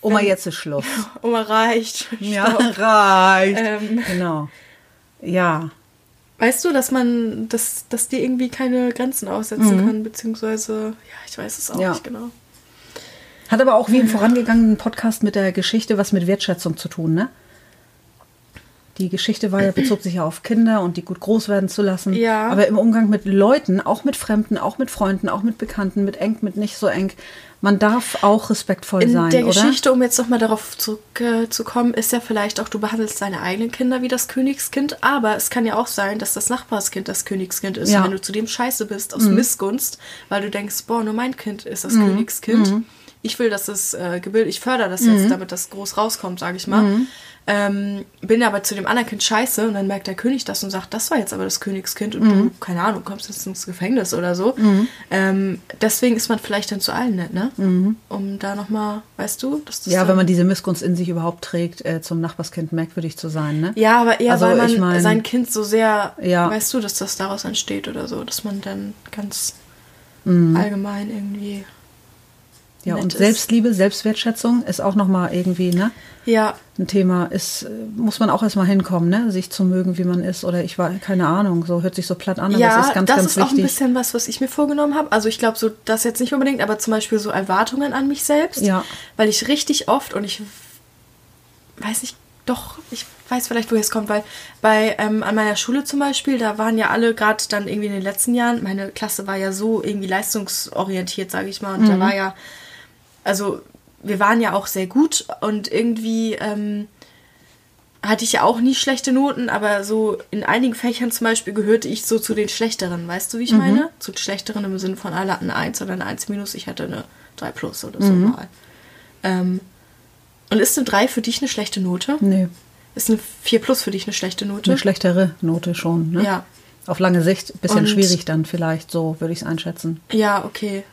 Oma, jetzt ist Schluss. Oma reicht. Ja, Stopp. reicht. Ähm. Genau. Ja. Weißt du, dass man, dass, dass die irgendwie keine Grenzen aussetzen Mhm. kann, beziehungsweise, ja, ich weiß es auch Ja. nicht genau. Hat aber auch wie im vorangegangenen Podcast mit der Geschichte was mit Wertschätzung zu tun, ne? Die Geschichte war ja, bezog sich ja auf Kinder und die gut groß werden zu lassen. Ja. Aber im Umgang mit Leuten, auch mit Fremden, auch mit Freunden, auch mit Bekannten, mit eng, mit nicht so eng, man darf auch respektvoll In sein, der oder? Geschichte, um jetzt nochmal darauf zurückzukommen, äh, ist ja vielleicht auch, du behandelst deine eigenen Kinder wie das Königskind, aber es kann ja auch sein, dass das Nachbarskind das Königskind ist. Ja. Mhm. Und wenn du zu dem scheiße bist, aus Missgunst, weil du denkst, boah, nur mein Kind ist das Königskind. Mhm. Ich will, dass es äh, gebildet, ich fördere das jetzt, damit das groß rauskommt, sage ich mal. Ähm, bin aber zu dem anderen Kind scheiße und dann merkt der König das und sagt, das war jetzt aber das Königskind und Mhm. du, keine Ahnung, kommst jetzt ins Gefängnis oder so. Ähm, deswegen ist man vielleicht dann zu allen nett, ne? Um da nochmal, weißt du, dass das Mhm. Ja, wenn man diese Missgunst in sich überhaupt trägt, äh, zum Nachbarskind merkwürdig zu sein, ne? Ja, aber eher, Also, weil man ich mein- sein Kind so sehr, Ja. weißt du, dass das daraus entsteht oder so, dass man dann ganz Mhm. allgemein irgendwie. Ja, und ist. Selbstliebe, Selbstwertschätzung ist auch nochmal irgendwie, ne? Ja, Ein Thema ist, muss man auch erstmal hinkommen, ne? Sich zu mögen, wie man ist. Oder ich war, keine Ahnung, so hört sich so platt an, aber ja es ist ganz, das ganz ist auch ein wichtig. bisschen was, was ich mir vorgenommen habe. Also ich glaube, so das jetzt nicht unbedingt, aber zum Beispiel so Erwartungen an mich selbst. Ja. Weil ich richtig oft und ich weiß nicht, doch, ich weiß vielleicht, woher es kommt, weil bei ähm, an meiner Schule zum Beispiel, da waren ja alle gerade dann irgendwie in den letzten Jahren, meine Klasse war ja so irgendwie leistungsorientiert, sage ich mal, und Mhm. da war ja, also wir waren ja auch sehr gut und irgendwie ähm, hatte ich ja auch nie schlechte Noten, aber so in einigen Fächern zum Beispiel gehörte ich so zu den schlechteren, weißt du, wie ich meine? Zu den schlechteren im Sinne von alle hatten eine 1 oder eine 1 minus, ich hatte eine 3 plus oder so mal. Ähm, und ist eine 3 für dich eine schlechte Note? Nee, Ist eine 4 plus für dich eine schlechte Note? eine schlechtere Note schon, ne? Ja. Auf lange Sicht ein bisschen Und- schwierig dann vielleicht, so würde ich es einschätzen. Ja, okay.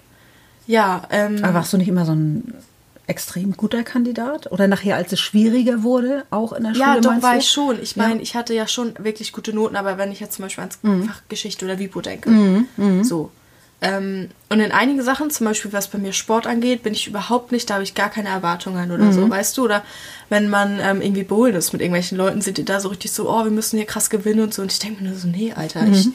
Ja, ähm, Aber warst du nicht immer so ein extrem guter Kandidat? Oder nachher, als es schwieriger wurde, auch in der Schule? ja, doch war du? ich schon. Ich Ja. Mhm. meine, ich hatte ja schon wirklich gute Noten, aber wenn ich jetzt zum Beispiel ans Fach Geschichte oder Wipo denke, so. Ähm, und in einigen Sachen, zum Beispiel was bei mir Sport angeht, bin ich überhaupt nicht, da habe ich gar keine Erwartungen oder Mhm. so, weißt du? Oder wenn man ähm, irgendwie bowlen ist mit irgendwelchen Leuten, sind die da so richtig so, oh, wir müssen hier krass gewinnen und so. Und ich denke mir nur so, nee, Alter, Mhm. ich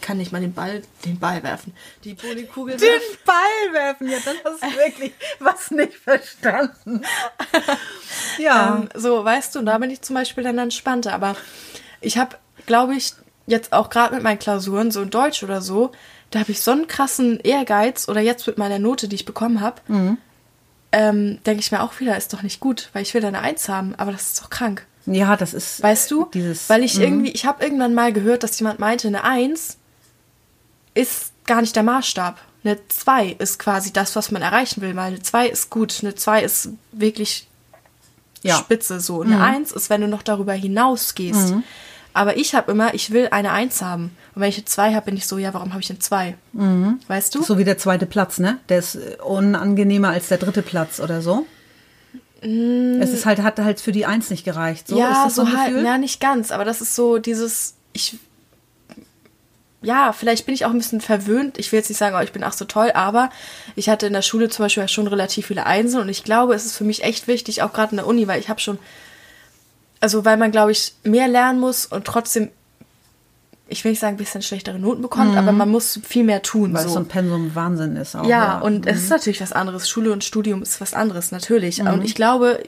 kann nicht mal den Ball, den Ball werfen. Die Bowlingkugel Den Ball werfen, ja, dann hast du wirklich was nicht verstanden. ja. Ähm, so, weißt du, und da bin ich zum Beispiel dann entspannter. Aber ich habe, glaube ich, jetzt auch gerade mit meinen Klausuren, so in Deutsch oder so, da habe ich so einen krassen Ehrgeiz oder jetzt mit meiner Note, die ich bekommen habe, Mhm. ähm, denke ich mir auch wieder, ist doch nicht gut, weil ich will da eine Eins haben, aber das ist doch krank. Ja, das ist. Weißt du? Dieses, weil ich Mhm. irgendwie, ich habe irgendwann mal gehört, dass jemand meinte, eine Eins ist gar nicht der Maßstab. Eine 2 ist quasi das, was man erreichen will, weil eine 2 ist gut, eine 2 ist wirklich Ja. spitze so. Eine Eins ist, wenn du noch darüber hinausgehst. Aber ich habe immer, ich will eine Eins haben. Und wenn ich eine Zwei habe, bin ich so, ja, warum habe ich eine Zwei? Weißt du? So wie der zweite Platz, ne? Der ist unangenehmer als der dritte Platz oder so. Es ist halt, hat halt für die Eins nicht gereicht. So, Mm. ja, ist das so, ein halt, Gefühl? ja, nicht ganz. Aber das ist so dieses, ich, ja, vielleicht bin ich auch ein bisschen verwöhnt. Ich will jetzt nicht sagen, oh, ich bin ach so toll, aber ich hatte in der Schule zum Beispiel schon relativ viele Einsen und ich glaube, es ist für mich echt wichtig, auch gerade in der Uni, weil ich habe schon, also weil man, glaube ich, mehr lernen muss und trotzdem, ich will nicht sagen, ein bisschen schlechtere Noten bekommt, aber man muss viel mehr tun. Mhm. Weil es so. so ein Pensum Wahnsinn ist auch. Ja, und es ist natürlich was anderes. Schule und Studium ist was anderes, natürlich. Und ich glaube,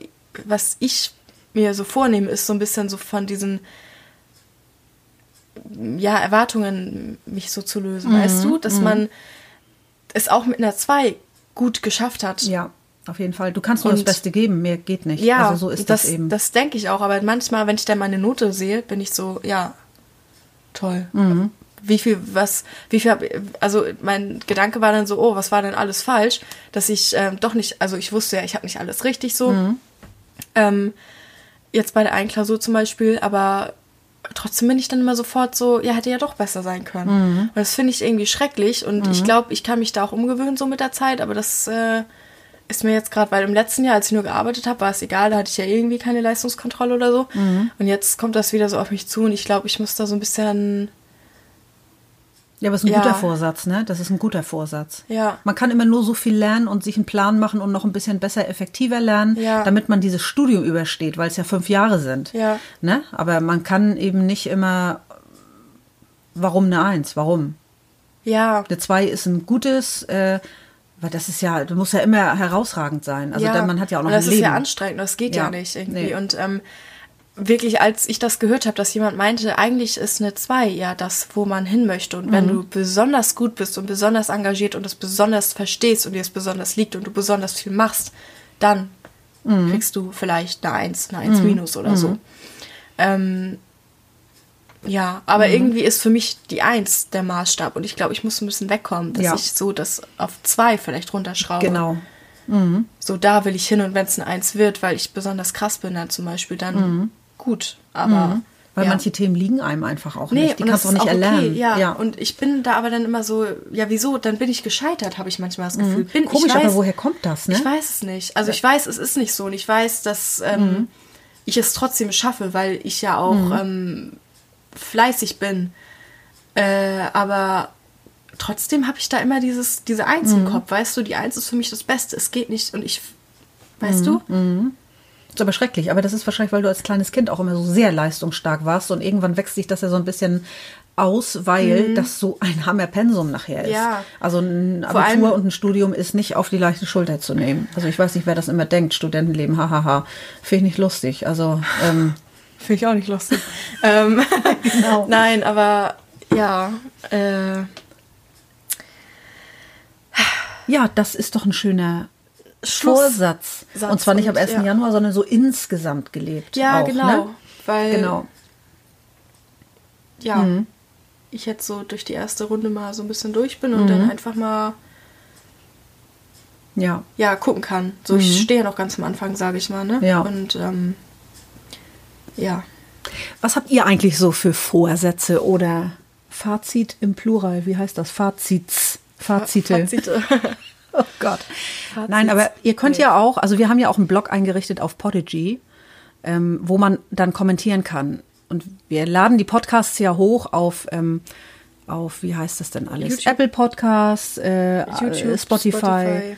was ich mir so vornehme, ist so ein bisschen so von diesen ja, Erwartungen mich so zu lösen, weißt du? Dass man es auch mit einer 2 gut geschafft hat. Ja, auf jeden Fall. Du kannst nur das Und- Beste geben, mehr geht nicht. Ja, also so ist das, eben. Das denke ich auch, aber manchmal, wenn ich dann meine Note sehe, bin ich so, ja, toll. Mhm. Wie viel, was, wie viel, hab, also mein Gedanke war dann so, oh, was war denn alles falsch, dass ich ähm, doch nicht, also ich wusste ja, ich habe nicht alles richtig so. Mhm. Ähm, jetzt bei der einen Klausur zum Beispiel, aber trotzdem bin ich dann immer sofort so, ja, hätte ja doch besser sein können. Mhm. Und das finde ich irgendwie schrecklich und ich glaube, ich kann mich da auch umgewöhnen so mit der Zeit, aber das äh, ist mir jetzt gerade, weil im letzten Jahr, als ich nur gearbeitet habe, war es egal, da hatte ich ja irgendwie keine Leistungskontrolle oder so. Mhm. Und jetzt kommt das wieder so auf mich zu und ich glaube, ich muss da so ein bisschen, ja, aber es ist ein ja. guter Vorsatz, ne? Das ist ein guter Vorsatz. ja, Man kann immer nur so viel lernen und sich einen Plan machen und noch ein bisschen besser, effektiver lernen, Ja. damit man dieses Studium übersteht, weil es ja fünf Jahre sind. Ja. Ne? Aber man kann eben nicht immer, warum eine Eins? Warum? ja, Eine Zwei ist ein gutes, äh, weil das ist ja, du musst ja immer herausragend sein. Also ja. da, man hat ja auch noch das ein ist Leben. ja anstrengend, das geht ja, Ja. nicht irgendwie. Nee. Und ähm, wirklich, als ich das gehört habe, dass jemand meinte, eigentlich ist eine 2 ja das, wo man hin möchte. Und Mhm. wenn du besonders gut bist und besonders engagiert und es besonders verstehst und dir es besonders liegt und du besonders viel machst, dann Mhm. kriegst du vielleicht eine 1, eine 1 minus oder so. Ähm, ja, aber Mhm. irgendwie ist für mich die 1 der Maßstab und ich glaube, ich muss ein bisschen wegkommen, dass Ja. ich so das auf 2 vielleicht runterschraube. Genau. Mhm. So, da will ich hin und wenn es ein Eins wird, weil ich besonders krass bin dann zum Beispiel, dann gut. Aber Mhm. Weil ja. manche Themen liegen einem einfach auch Nee, nicht. Die kannst du das auch nicht ist erlernen. Okay, ja. ja. Und ich bin da aber dann immer so, ja, wieso? Dann bin ich gescheitert, habe ich manchmal das Gefühl. Bin, Mhm. Komisch, ich weiß, aber woher kommt das, ne? Ich weiß es nicht. Also ich weiß, es ist nicht so. Und ich weiß, dass ähm, Mhm. ich es trotzdem schaffe, weil ich ja auch ähm, fleißig bin. Äh, aber trotzdem habe ich da immer dieses, diese Eins Mhm. im Kopf. Weißt du, die Eins ist für mich das Beste. Es geht nicht. Und ich, Mhm. weißt du? ist aber schrecklich. Aber das ist wahrscheinlich, weil du als kleines Kind auch immer so sehr leistungsstark warst und irgendwann wächst sich das ja so ein bisschen aus, weil das so ein Hammerpensum nachher ist. Mhm. Ja. Also ein Vor Abitur und ein Studium ist nicht auf die leichte Schulter zu nehmen. Also ich weiß nicht, wer das immer denkt, Studentenleben, hahaha. Finde ich nicht lustig. Also ähm, Finde ich auch nicht lustig. ähm, Genau. Nein, aber ja. Äh, ja, das ist doch ein schöner Vorsatz. Satz und zwar nicht am und- 1. ja. Januar, sondern so insgesamt gelebt. ja, auch, genau. Ne? Weil Genau. ja, ich jetzt so durch die erste Runde mal so ein bisschen durch bin und dann einfach mal Ja. ja gucken kann. So, ich stehe ja noch ganz am Anfang, sage ich mal, ne? Ja. Und ähm, ja. Was habt ihr eigentlich so für Vorsätze oder Fazit im Plural? Wie heißt das? Fazits. Fazite. Fazite. Oh Gott. Fazits. Nein, aber ihr könnt Nee. ja auch, also wir haben ja auch einen Blog eingerichtet auf Podigy, ähm, wo man dann kommentieren kann. Und wir laden die Podcasts ja hoch auf, ähm, auf wie heißt das denn alles? YouTube. Apple Podcasts, äh, YouTube, Spotify. Spotify.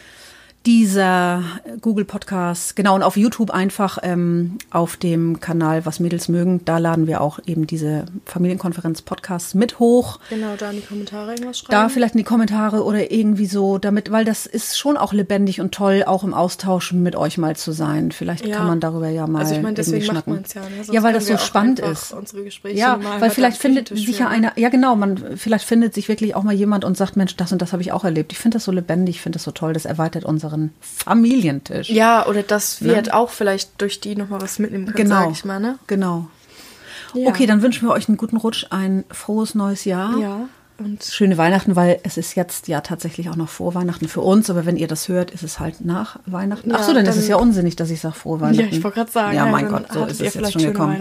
Dieser Google Podcast, genau, und auf YouTube einfach ähm, auf dem Kanal Was Mädels mögen, da laden wir auch eben diese Familienkonferenz-Podcasts mit hoch. Genau, da in die Kommentare irgendwas schreiben. Da vielleicht in die Kommentare oder irgendwie so, damit, weil das ist schon auch lebendig und toll, auch im Austausch mit euch mal zu sein. Vielleicht Ja. kann man darüber ja mal Also ich meine, deswegen macht man es ja. Ne? Ja, weil das so spannend ist. Unsere Ja, weil vielleicht findet sich ja einer, ja genau, man vielleicht findet sich wirklich auch mal jemand und sagt, Mensch, das und das habe ich auch erlebt. Ich finde das so lebendig, ich finde das so toll, das erweitert unseren Familientisch. Ja, oder dass wir halt auch vielleicht durch die nochmal was mitnehmen können, genau. sag ich mal, ne? Genau. Ja. Okay, dann wünschen wir euch einen guten Rutsch, ein frohes neues Jahr. Ja, und Schöne Weihnachten, weil es ist jetzt ja tatsächlich auch noch vor Weihnachten für uns, aber wenn ihr das hört, ist es halt nach Weihnachten. Ja, Ach so, dann, ist dann- es ja unsinnig, dass ich sage frohe Weihnachten. Ja, ich wollte gerade sagen, Ja, ja, mein Gott, so ist ihr es jetzt vielleicht schon gekommen.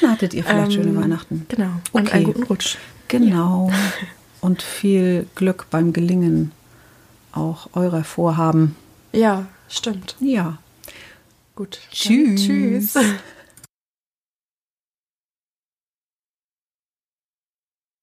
Dann hattet ihr vielleicht Ähm, schöne Weihnachten. Genau. Und Okay. einen guten Rutsch. Genau. Und viel Glück beim Gelingen auch eurer Vorhaben. Ja, stimmt. Ja. Gut. Tschüss. Tschüss.